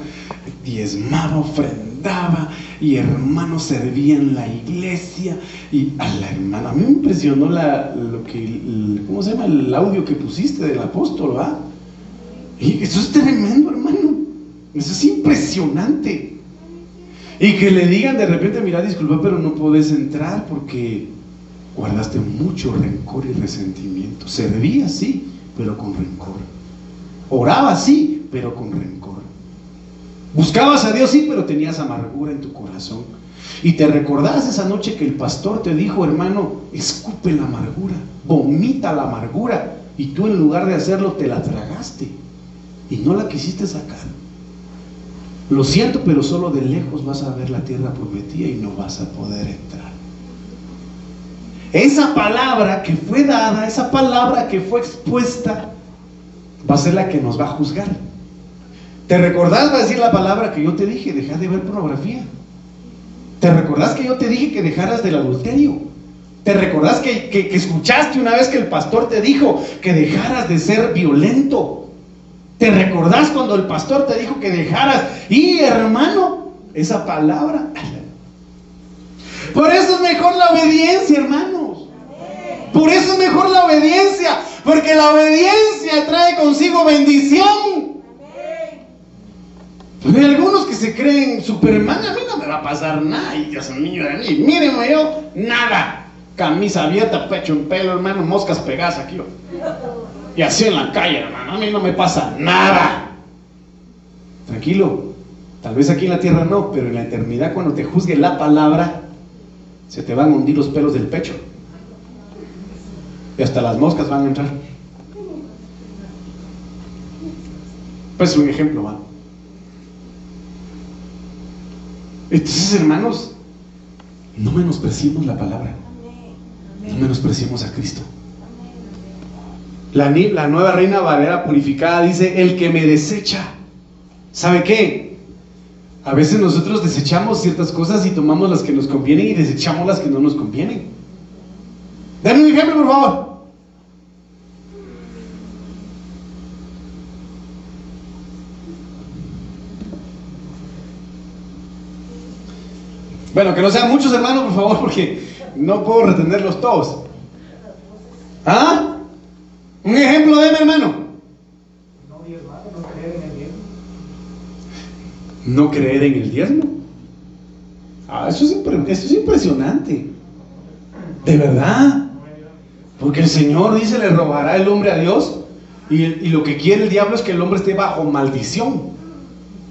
diezmaba, ofrendaba y hermano servía en la iglesia. Y a la hermana, a mí me impresionó lo que, ¿cómo se llama? El audio que pusiste del apóstol, ¿verdad? Y eso es tremendo, hermano. Eso es impresionante. Y que le digan de repente, mira, disculpa, pero no puedes entrar porque guardaste mucho rencor y resentimiento. Servía, sí, pero con rencor. Oraba, sí, pero con rencor. Buscabas a Dios, sí, pero tenías amargura en tu corazón. Y te recordás esa noche que el pastor te dijo, hermano, escupe la amargura, vomita la amargura. Y tú en lugar de hacerlo te la tragaste y no la quisiste sacar. Lo siento, pero solo de lejos vas a ver la tierra prometida y no vas a poder entrar. Esa palabra que fue dada, esa palabra que fue expuesta, va a ser la que nos va a juzgar. ¿Te recordás, va a decir la palabra que yo te dije, deja de ver pornografía? ¿Te recordás que yo te dije que dejaras del adulterio? ¿Te recordás que, que escuchaste una vez que el pastor te dijo que dejaras de ser violento? ¿Te recordás cuando el pastor te dijo que dejaras? Y hermano, esa palabra. Por eso es mejor la obediencia, hermanos. Por eso es mejor la obediencia. Porque la obediencia trae consigo bendición. Hay algunos que se creen Superman, a mí no me va a pasar nada. Y Dios mío de mí, mírenme yo, nada. Camisa abierta, pecho en pelo, hermano, moscas pegadas aquí. Y así en la calle, hermano, a mí no me pasa nada. Tranquilo, tal vez aquí en la tierra no, pero en la eternidad cuando te juzgue la palabra, se te van a hundir los pelos del pecho. Y hasta las moscas van a entrar. Pues un ejemplo, va. Entonces, hermanos, no menospreciemos la palabra. No menospreciemos a Cristo. La, nueva reina Valera purificada dice, el que me desecha. ¿Sabe qué? A veces nosotros desechamos ciertas cosas y tomamos las que nos convienen y desechamos las que no nos convienen. Dame un ejemplo, por favor. Bueno, que no sean muchos hermanos, por favor, porque no puedo retenerlos todos. ¿Ah? Un ejemplo de mi hermano. No, creer en el diezmo. No creer en el. Ah, eso es, es impresionante. De verdad. Porque el Señor dice, le robará el hombre a Dios. Y, y, lo que quiere el diablo es que el hombre esté bajo maldición.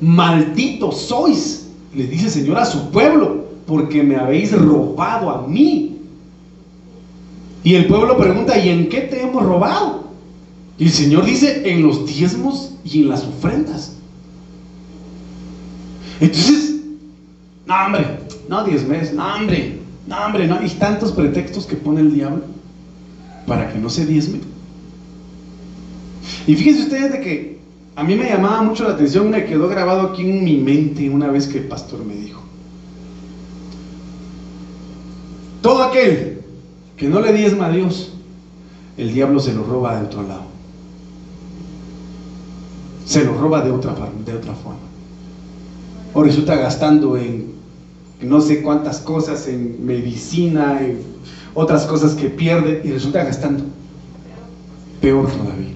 malditos sois, le dice el Señor a su pueblo, porque me habéis robado a mí. Y el pueblo pregunta, ¿y en qué te hemos robado? Y el Señor dice, en los diezmos y en las ofrendas. Entonces, no hombre, no diezmes, no hombre, no hombre, no hay tantos pretextos que pone el diablo para que no se diezme. Y fíjense ustedes de que a mí me llamaba mucho la atención, me quedó grabado aquí en mi mente una vez que el pastor me dijo, todo aquel que no le diezma a Dios, el diablo se lo roba de otro lado. Se lo roba de otra, de otra forma. O resulta gastando en no sé cuántas cosas, en medicina, en otras cosas que pierde y resulta gastando. Peor todavía.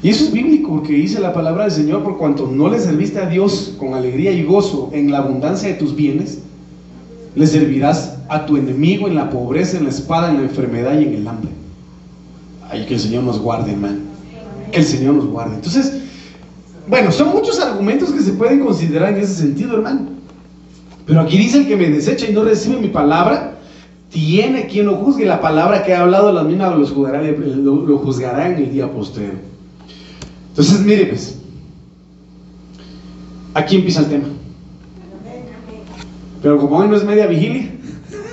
Y eso es bíblico porque dice la palabra del Señor, por cuanto no le serviste a Dios con alegría y gozo en la abundancia de tus bienes, le servirás a tu enemigo en la pobreza, en la espada, en la enfermedad y en el hambre. Ay, que el Señor nos guarde, hermano. Que el Señor nos guarde. Entonces, bueno, son muchos argumentos que se pueden considerar en ese sentido, hermano. Pero aquí dice el que me desecha y no recibe mi palabra, tiene quien lo juzgue. La palabra que ha hablado la misma lo juzgará, lo, lo juzgará en el día posterior. Entonces, mire, pues, aquí empieza el tema. Pero como hoy no es media vigilia,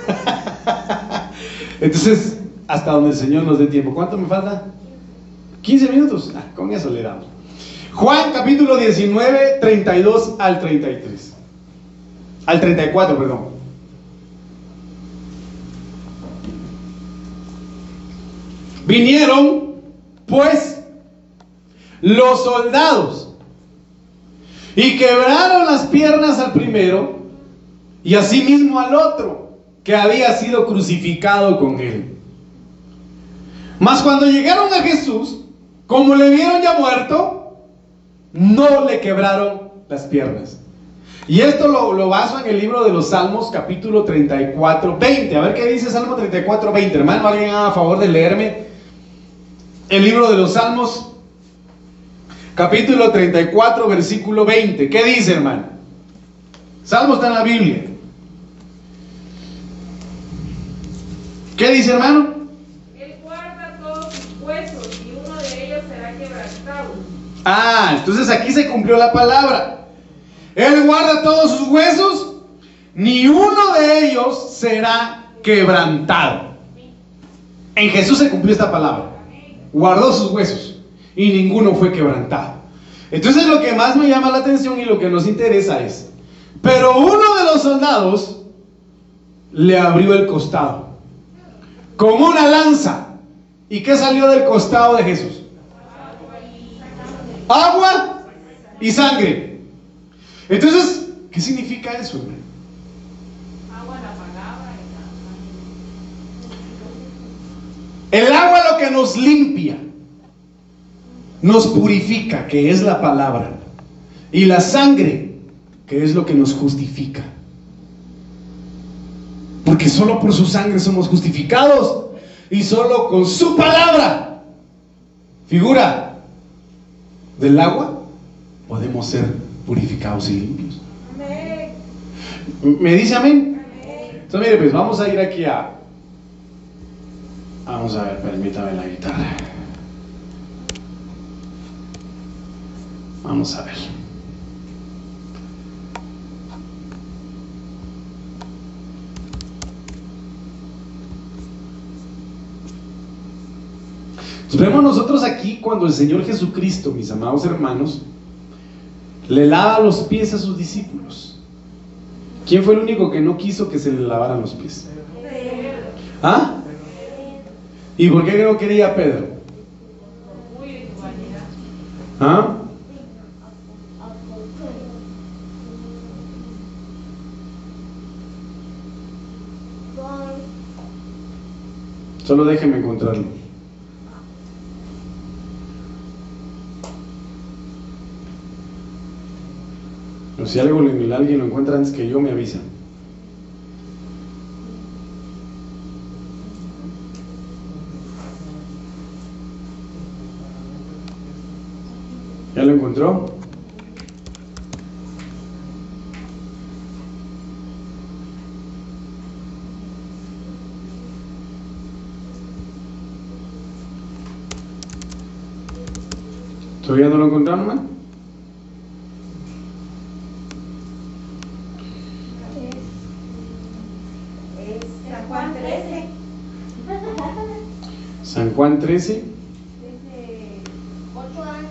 entonces, hasta donde el Señor nos dé tiempo. ¿Cuánto me falta? 15 minutos. Ah, con eso le damos. Juan capítulo 19, 32 al 33. Al 34, perdón. Vinieron, pues, los soldados y quebraron las piernas al primero y asimismo al otro que había sido crucificado con él. Mas cuando llegaron a Jesús, como le vieron ya muerto, no le quebraron las piernas. Y esto lo, lo, baso en el libro de los Salmos, capítulo 34, 20. A ver qué dice Salmo 34, 20. Hermano, alguien haga a favor de leerme el libro de los Salmos, capítulo 34, versículo 20. ¿Qué dice, hermano? Salmo está en la Biblia. ¿Qué dice, hermano? Él guarda todos sus huesos y uno de ellos será quebrantado. Ah, entonces aquí se cumplió la palabra. Él guarda todos sus huesos, ni uno de ellos será quebrantado. En Jesús se cumplió esta palabra. Guardó sus huesos y ninguno fue quebrantado. Entonces lo que más me llama la atención y lo que nos interesa es, pero uno de los soldados le abrió el costado con una lanza. ¿Y qué salió del costado de Jesús? Agua y sangre. Entonces, ¿qué significa eso? El agua lo que nos limpia, nos purifica, que es la palabra. Y la sangre, que es lo que nos justifica. Porque solo por su sangre somos justificados. Y solo con su palabra, figura del agua, podemos ser purificados y limpios. ¿Me dice amén? Entonces, mire, pues vamos a ir aquí a... Vamos a ver, permítame la guitarra. Vamos a ver. Vemos nosotros aquí cuando el Señor Jesucristo, mis amados hermanos, le lava los pies a sus discípulos. ¿Quién fue el único que no quiso que se le lavaran los pies? ¿Ah? ¿Y por qué no quería Pedro? ¿Ah? Solo déjeme encontrarlo. si algo alguien lo encuentra antes que yo, me avisa. ¿Ya lo encontró? ¿Todavía no lo encontraron, man? San Juan 13. Desde 8 años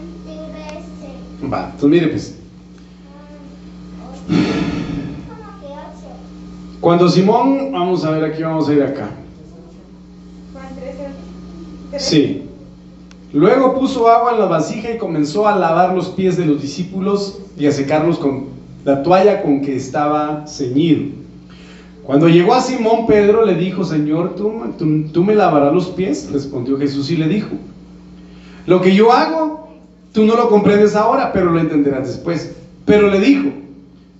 de Va, entonces mire pues. Cuando Simón, vamos a ver aquí, vamos a ir acá. Juan 13. Sí. Luego puso agua en la vasija y comenzó a lavar los pies de los discípulos y a secarlos con la toalla con que estaba ceñido. Cuando llegó a Simón, Pedro le dijo, Señor, ¿tú, tú, me lavarás los pies? Respondió Jesús y le dijo, lo que yo hago, tú no lo comprendes ahora, pero lo entenderás después. Pero le dijo,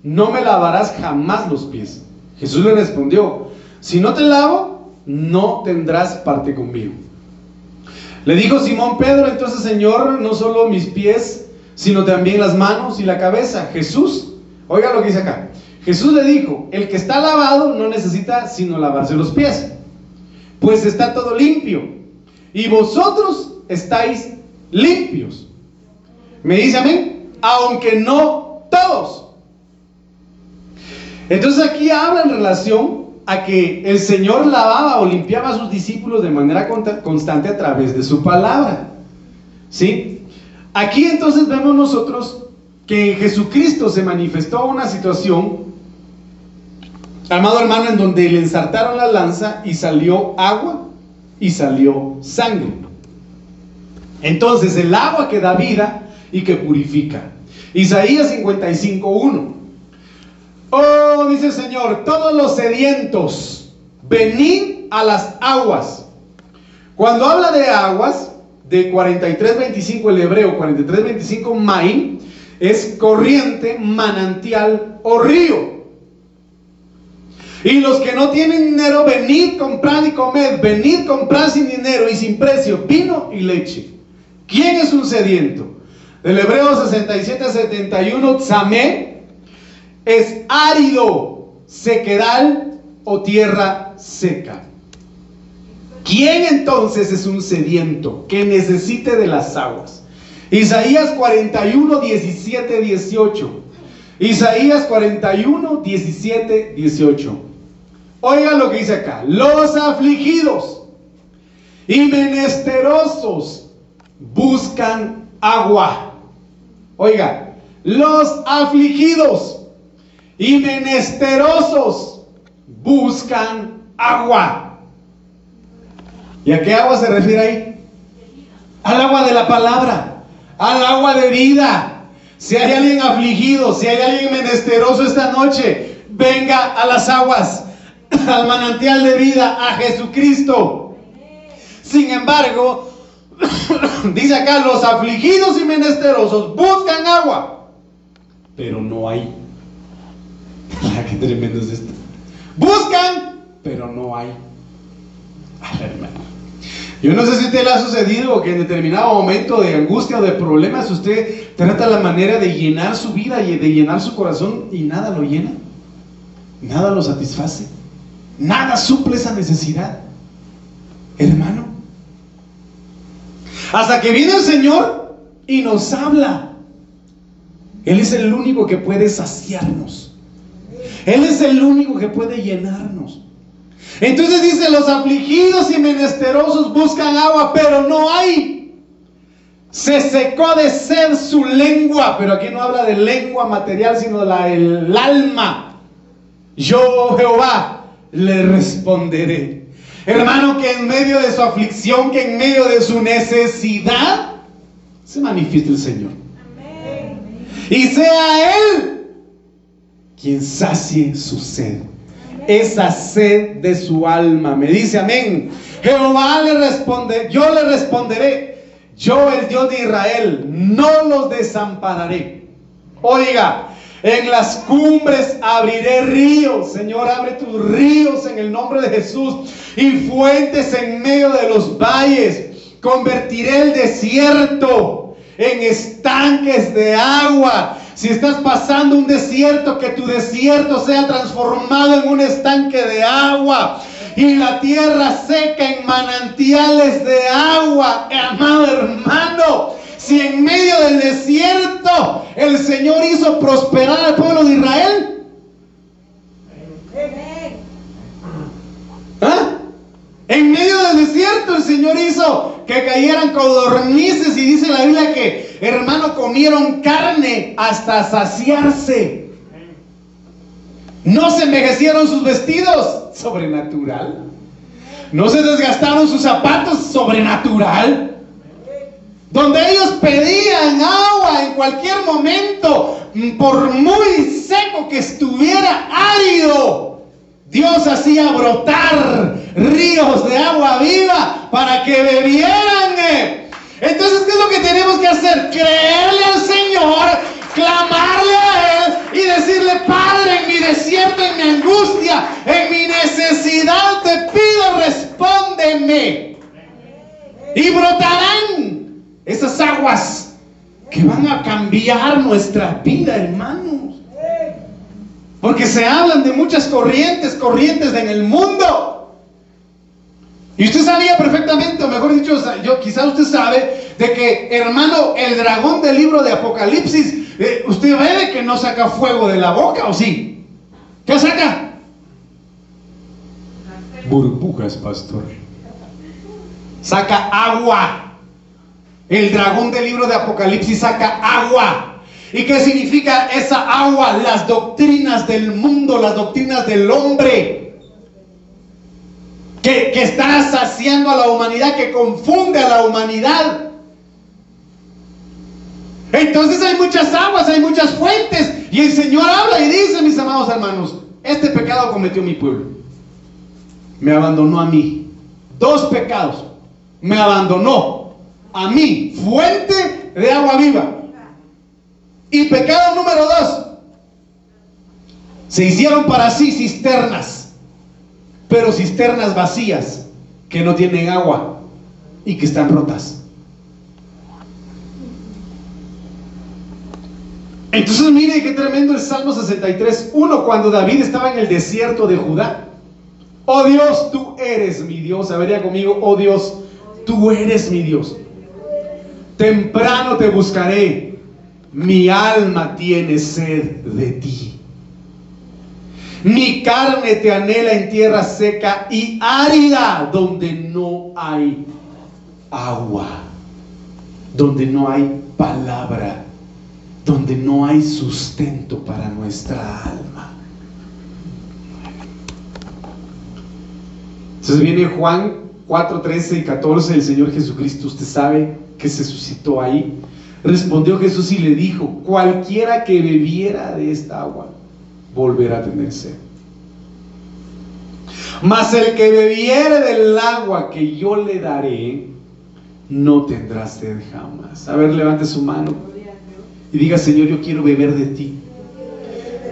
no me lavarás jamás los pies. Jesús le respondió, si no te lavo, no tendrás parte conmigo. Le dijo Simón Pedro, entonces Señor, no solo mis pies, sino también las manos y la cabeza. Jesús, oiga lo que dice acá. Jesús le dijo, el que está lavado no necesita sino lavarse los pies, pues está todo limpio. Y vosotros estáis limpios. Me dice amén, aunque no todos. Entonces aquí habla en relación a que el Señor lavaba o limpiaba a sus discípulos de manera constante a través de su palabra. ¿Sí? Aquí entonces vemos nosotros que Jesucristo se manifestó una situación, amado hermano, en donde le ensartaron la lanza y salió agua y salió sangre. Entonces el agua que da vida y que purifica. Isaías 55.1. Oh, dice el Señor, todos los sedientos, venid a las aguas. Cuando habla de aguas, de 43.25 el hebreo, 43.25 main, es corriente, manantial o río. Y los que no tienen dinero, venid, comprad y comed, venid, comprad sin dinero y sin precio, vino y leche. ¿Quién es un sediento? Del hebreo 67-71, tzamé, es árido, sequedal o tierra seca. ¿Quién entonces es un sediento que necesite de las aguas? Isaías 41, 17, 18. Isaías 41, 17, 18. Oiga lo que dice acá. Los afligidos y menesterosos buscan agua. Oiga, los afligidos y menesterosos buscan agua. ¿Y a qué agua se refiere ahí? Al agua de la palabra, al agua de vida. Si hay alguien afligido, si hay alguien menesteroso esta noche, venga a las aguas, al manantial de vida, a Jesucristo. Sin embargo, dice acá, los afligidos y menesterosos buscan agua, pero no hay. Qué tremendo es esto. Buscan, pero no hay. Yo no sé si te le ha sucedido que en determinado momento de angustia o de problemas usted trata la manera de llenar su vida y de llenar su corazón y nada lo llena. Nada lo satisface. Nada suple esa necesidad. Hermano. Hasta que viene el Señor y nos habla. Él es el único que puede saciarnos. Él es el único que puede llenarnos. Entonces dice, los afligidos y menesterosos buscan agua, pero no hay. Se secó de sed su lengua, pero aquí no habla de lengua material, sino la, el alma. Yo, Jehová, le responderé. Hermano, que en medio de su aflicción, que en medio de su necesidad, se manifieste el Señor. Y sea Él quien sacie su sed. Esa sed de su alma. Me dice amén. Jehová le responde, yo le responderé. Yo, el Dios de Israel, no los desampararé. Oiga, en las cumbres abriré ríos. Señor, abre tus ríos en el nombre de Jesús. Y fuentes en medio de los valles. Convertiré el desierto en estanques de agua si estás pasando un desierto, que tu desierto sea transformado en un estanque de agua y la tierra seca en manantiales de agua. Amado hermano, Si en medio del desierto el Señor hizo prosperar al pueblo de Israel, ¿Ah? En medio del desierto el Señor hizo que cayeran codornices y dice la Biblia que, hermano, comieron carne hasta saciarse. No se envejecieron sus vestidos, sobrenatural. No se desgastaron sus zapatos, sobrenatural. Donde ellos pedían agua en cualquier momento, por muy seco que estuviera, árido, Dios hacía brotar ríos de agua viva para que bebieran. Entonces, ¿qué es lo que tenemos que hacer? Creerle al Señor, clamarle a Él y decirle, Padre, en mi desierto, en mi angustia, en mi necesidad, te pido, respóndeme. Y brotarán esas aguas que van a cambiar nuestra vida, hermanos. Porque se hablan de muchas corrientes, corrientes en el mundo. Y usted sabía perfectamente, o mejor dicho, yo quizás usted sabe, de que, hermano, el dragón del libro de Apocalipsis, eh, usted ve que no saca fuego de la boca, ¿o sí? ¿Qué saca? Burbujas, pastor. Saca agua. El dragón del libro de Apocalipsis saca agua. ¿Y qué significa esa agua? Las doctrinas del mundo, las doctrinas del hombre. Que, que está saciando a la humanidad, que confunde a la humanidad. Entonces hay muchas aguas, hay muchas fuentes. Y el Señor habla y dice, mis amados hermanos, este pecado cometió mi pueblo. Me abandonó a mí. Dos pecados. Me abandonó a mí, fuente de agua viva. Y pecado número dos. Se hicieron para sí cisternas, pero cisternas vacías que no tienen agua y que están rotas. Entonces mire qué tremendo el Salmo 63, 1, cuando David estaba en el desierto de Judá. Oh Dios, tú eres mi Dios. A conmigo, oh Dios, tú eres mi Dios. Temprano te buscaré mi alma tiene sed de ti. Mi carne te anhela en tierra seca y árida donde no hay agua, donde no hay palabra, donde no hay sustento para nuestra alma. Entonces viene Juan 4, 13 y 14, el Señor Jesucristo, usted sabe que se suscitó ahí. Respondió Jesús y le dijo, cualquiera que bebiera de esta agua volverá a tener sed. Mas el que bebiere del agua que yo le daré, no tendrá sed jamás. A ver, levante su mano y diga, Señor, yo quiero beber de ti.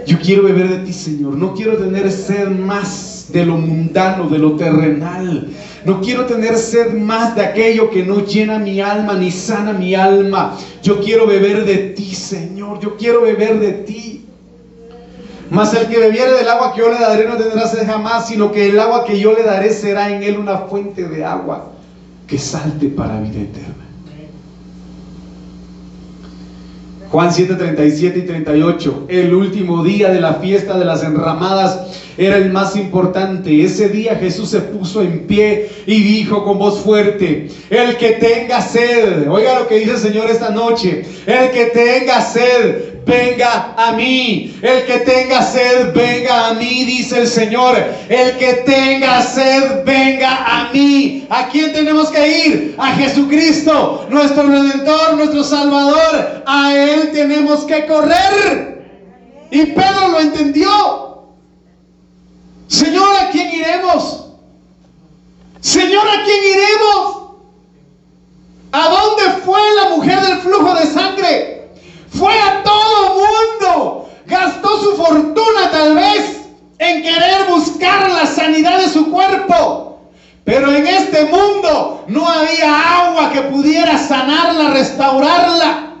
Yo quiero beber de ti, Señor. No quiero tener sed más de lo mundano, de lo terrenal. No quiero tener sed más de aquello que no llena mi alma ni sana mi alma. Yo quiero beber de ti, Señor. Yo quiero beber de ti. Mas el que bebiere del agua que yo le daré no tendrá sed jamás, sino que el agua que yo le daré será en él una fuente de agua que salte para vida eterna. Juan 7, 37 y 38. El último día de la fiesta de las enramadas era el más importante. Ese día Jesús se puso en pie y dijo con voz fuerte, el que tenga sed, oiga lo que dice el Señor esta noche, el que tenga sed, venga a mí. El que tenga sed, venga a mí, dice el Señor. El que tenga sed, venga a mí. ¿A quién tenemos que ir? A Jesucristo, nuestro Redentor, nuestro Salvador. A Él tenemos que correr. Y Pedro lo entendió. Señor, ¿a quién iremos? Señor, ¿a quién iremos? ¿A dónde fue la mujer del flujo de sangre? Fue a todo mundo. Gastó su fortuna tal vez en querer buscar la sanidad de su cuerpo. Pero en este mundo no había agua que pudiera sanarla, restaurarla.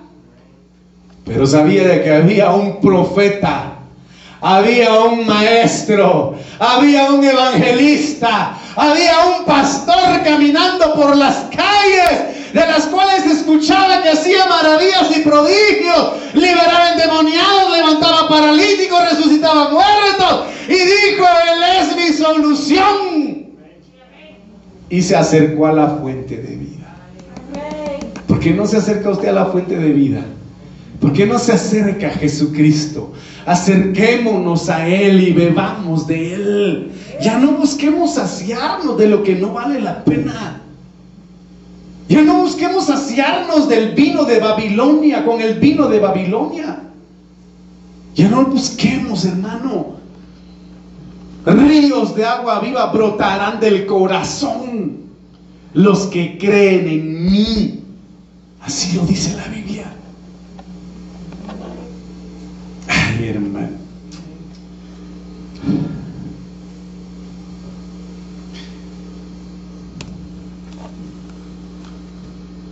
Pero sabía que había un profeta, había un maestro, había un evangelista, había un pastor caminando por las calles de las cuales escuchaba que hacía maravillas y prodigios, liberaba endemoniados, levantaba paralíticos, resucitaba muertos y dijo, Él es mi solución. Y se acercó a la fuente de vida. ¿Por qué no se acerca usted a la fuente de vida? ¿Por qué no se acerca a Jesucristo? Acerquémonos a Él y bebamos de Él. Ya no busquemos saciarnos de lo que no vale la pena. Ya no busquemos saciarnos del vino de Babilonia con el vino de Babilonia. Ya no busquemos, hermano. Ríos de agua viva brotarán del corazón los que creen en mí. Así lo dice la Biblia. Ay, hermano.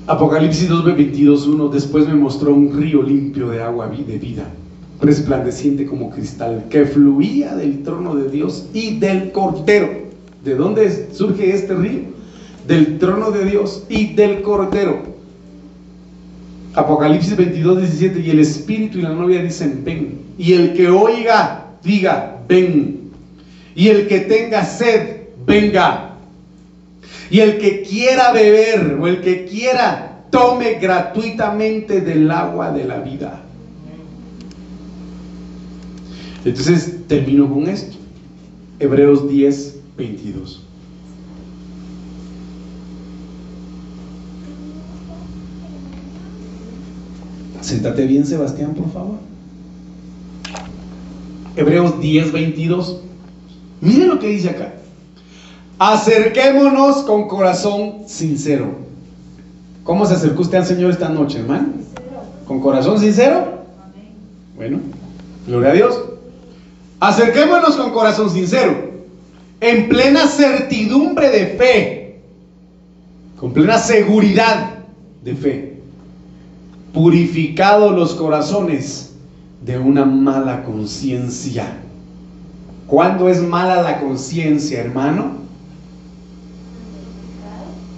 Apocalipsis 2, 22, 1. Después me mostró un río limpio de agua de vida, resplandeciente como cristal, que fluía del trono de Dios y del cordero. ¿De dónde surge este río? Del trono de Dios y del cordero. Apocalipsis 22, 17. Y el espíritu y la novia dicen, ven. Y el que oiga, diga, ven. Y el que tenga sed, venga. Y el que quiera beber o el que quiera, tome gratuitamente del agua de la vida. Entonces termino con esto. Hebreos 10, 22. Siéntate bien, Sebastián, por favor. Hebreos 10, 22. Mire lo que dice acá. Acerquémonos con corazón sincero. ¿Cómo se acercó usted al Señor esta noche, hermano? ¿Con corazón sincero? Bueno, gloria a Dios. Acerquémonos con corazón sincero, en plena certidumbre de fe, con plena seguridad de fe, purificados los corazones de una mala conciencia. ¿Cuándo es mala la conciencia, hermano?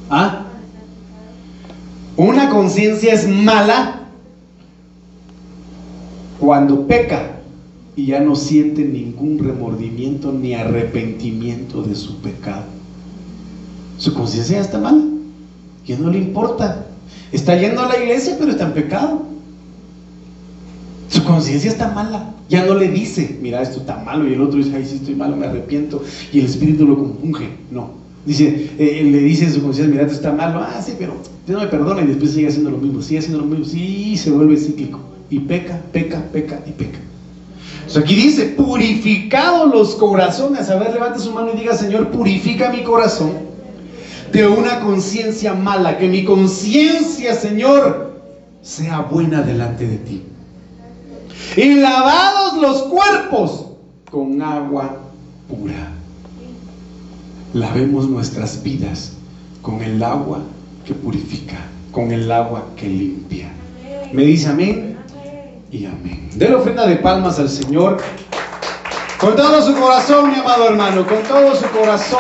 ¿Ah? Una conciencia es mala cuando peca y ya no siente ningún remordimiento ni arrepentimiento de su pecado. Su conciencia ya está mala, que no le importa. Está yendo a la iglesia, pero está en pecado. Su conciencia está mala. Ya no le dice, mira, esto está malo. Y el otro dice, ay, sí, estoy malo, me arrepiento. Y el espíritu lo compunge. No. Dice, eh, le dice a su conciencia, mira, esto está malo. Ah, sí, pero Dios me perdona. Y después sigue haciendo lo mismo. Sigue haciendo lo mismo. Sí, se vuelve cíclico. Y peca, peca, peca y peca. Aquí dice, purificados los corazones. A ver, levante su mano y diga, Señor, purifica mi corazón de una conciencia mala. Que mi conciencia, Señor, sea buena delante de ti. Y lavados los cuerpos con agua pura. Lavemos nuestras vidas con el agua que purifica, con el agua que limpia. Me dice amén y amén. De la ofrenda de palmas al Señor. Con todo su corazón, mi amado hermano, con todo su corazón.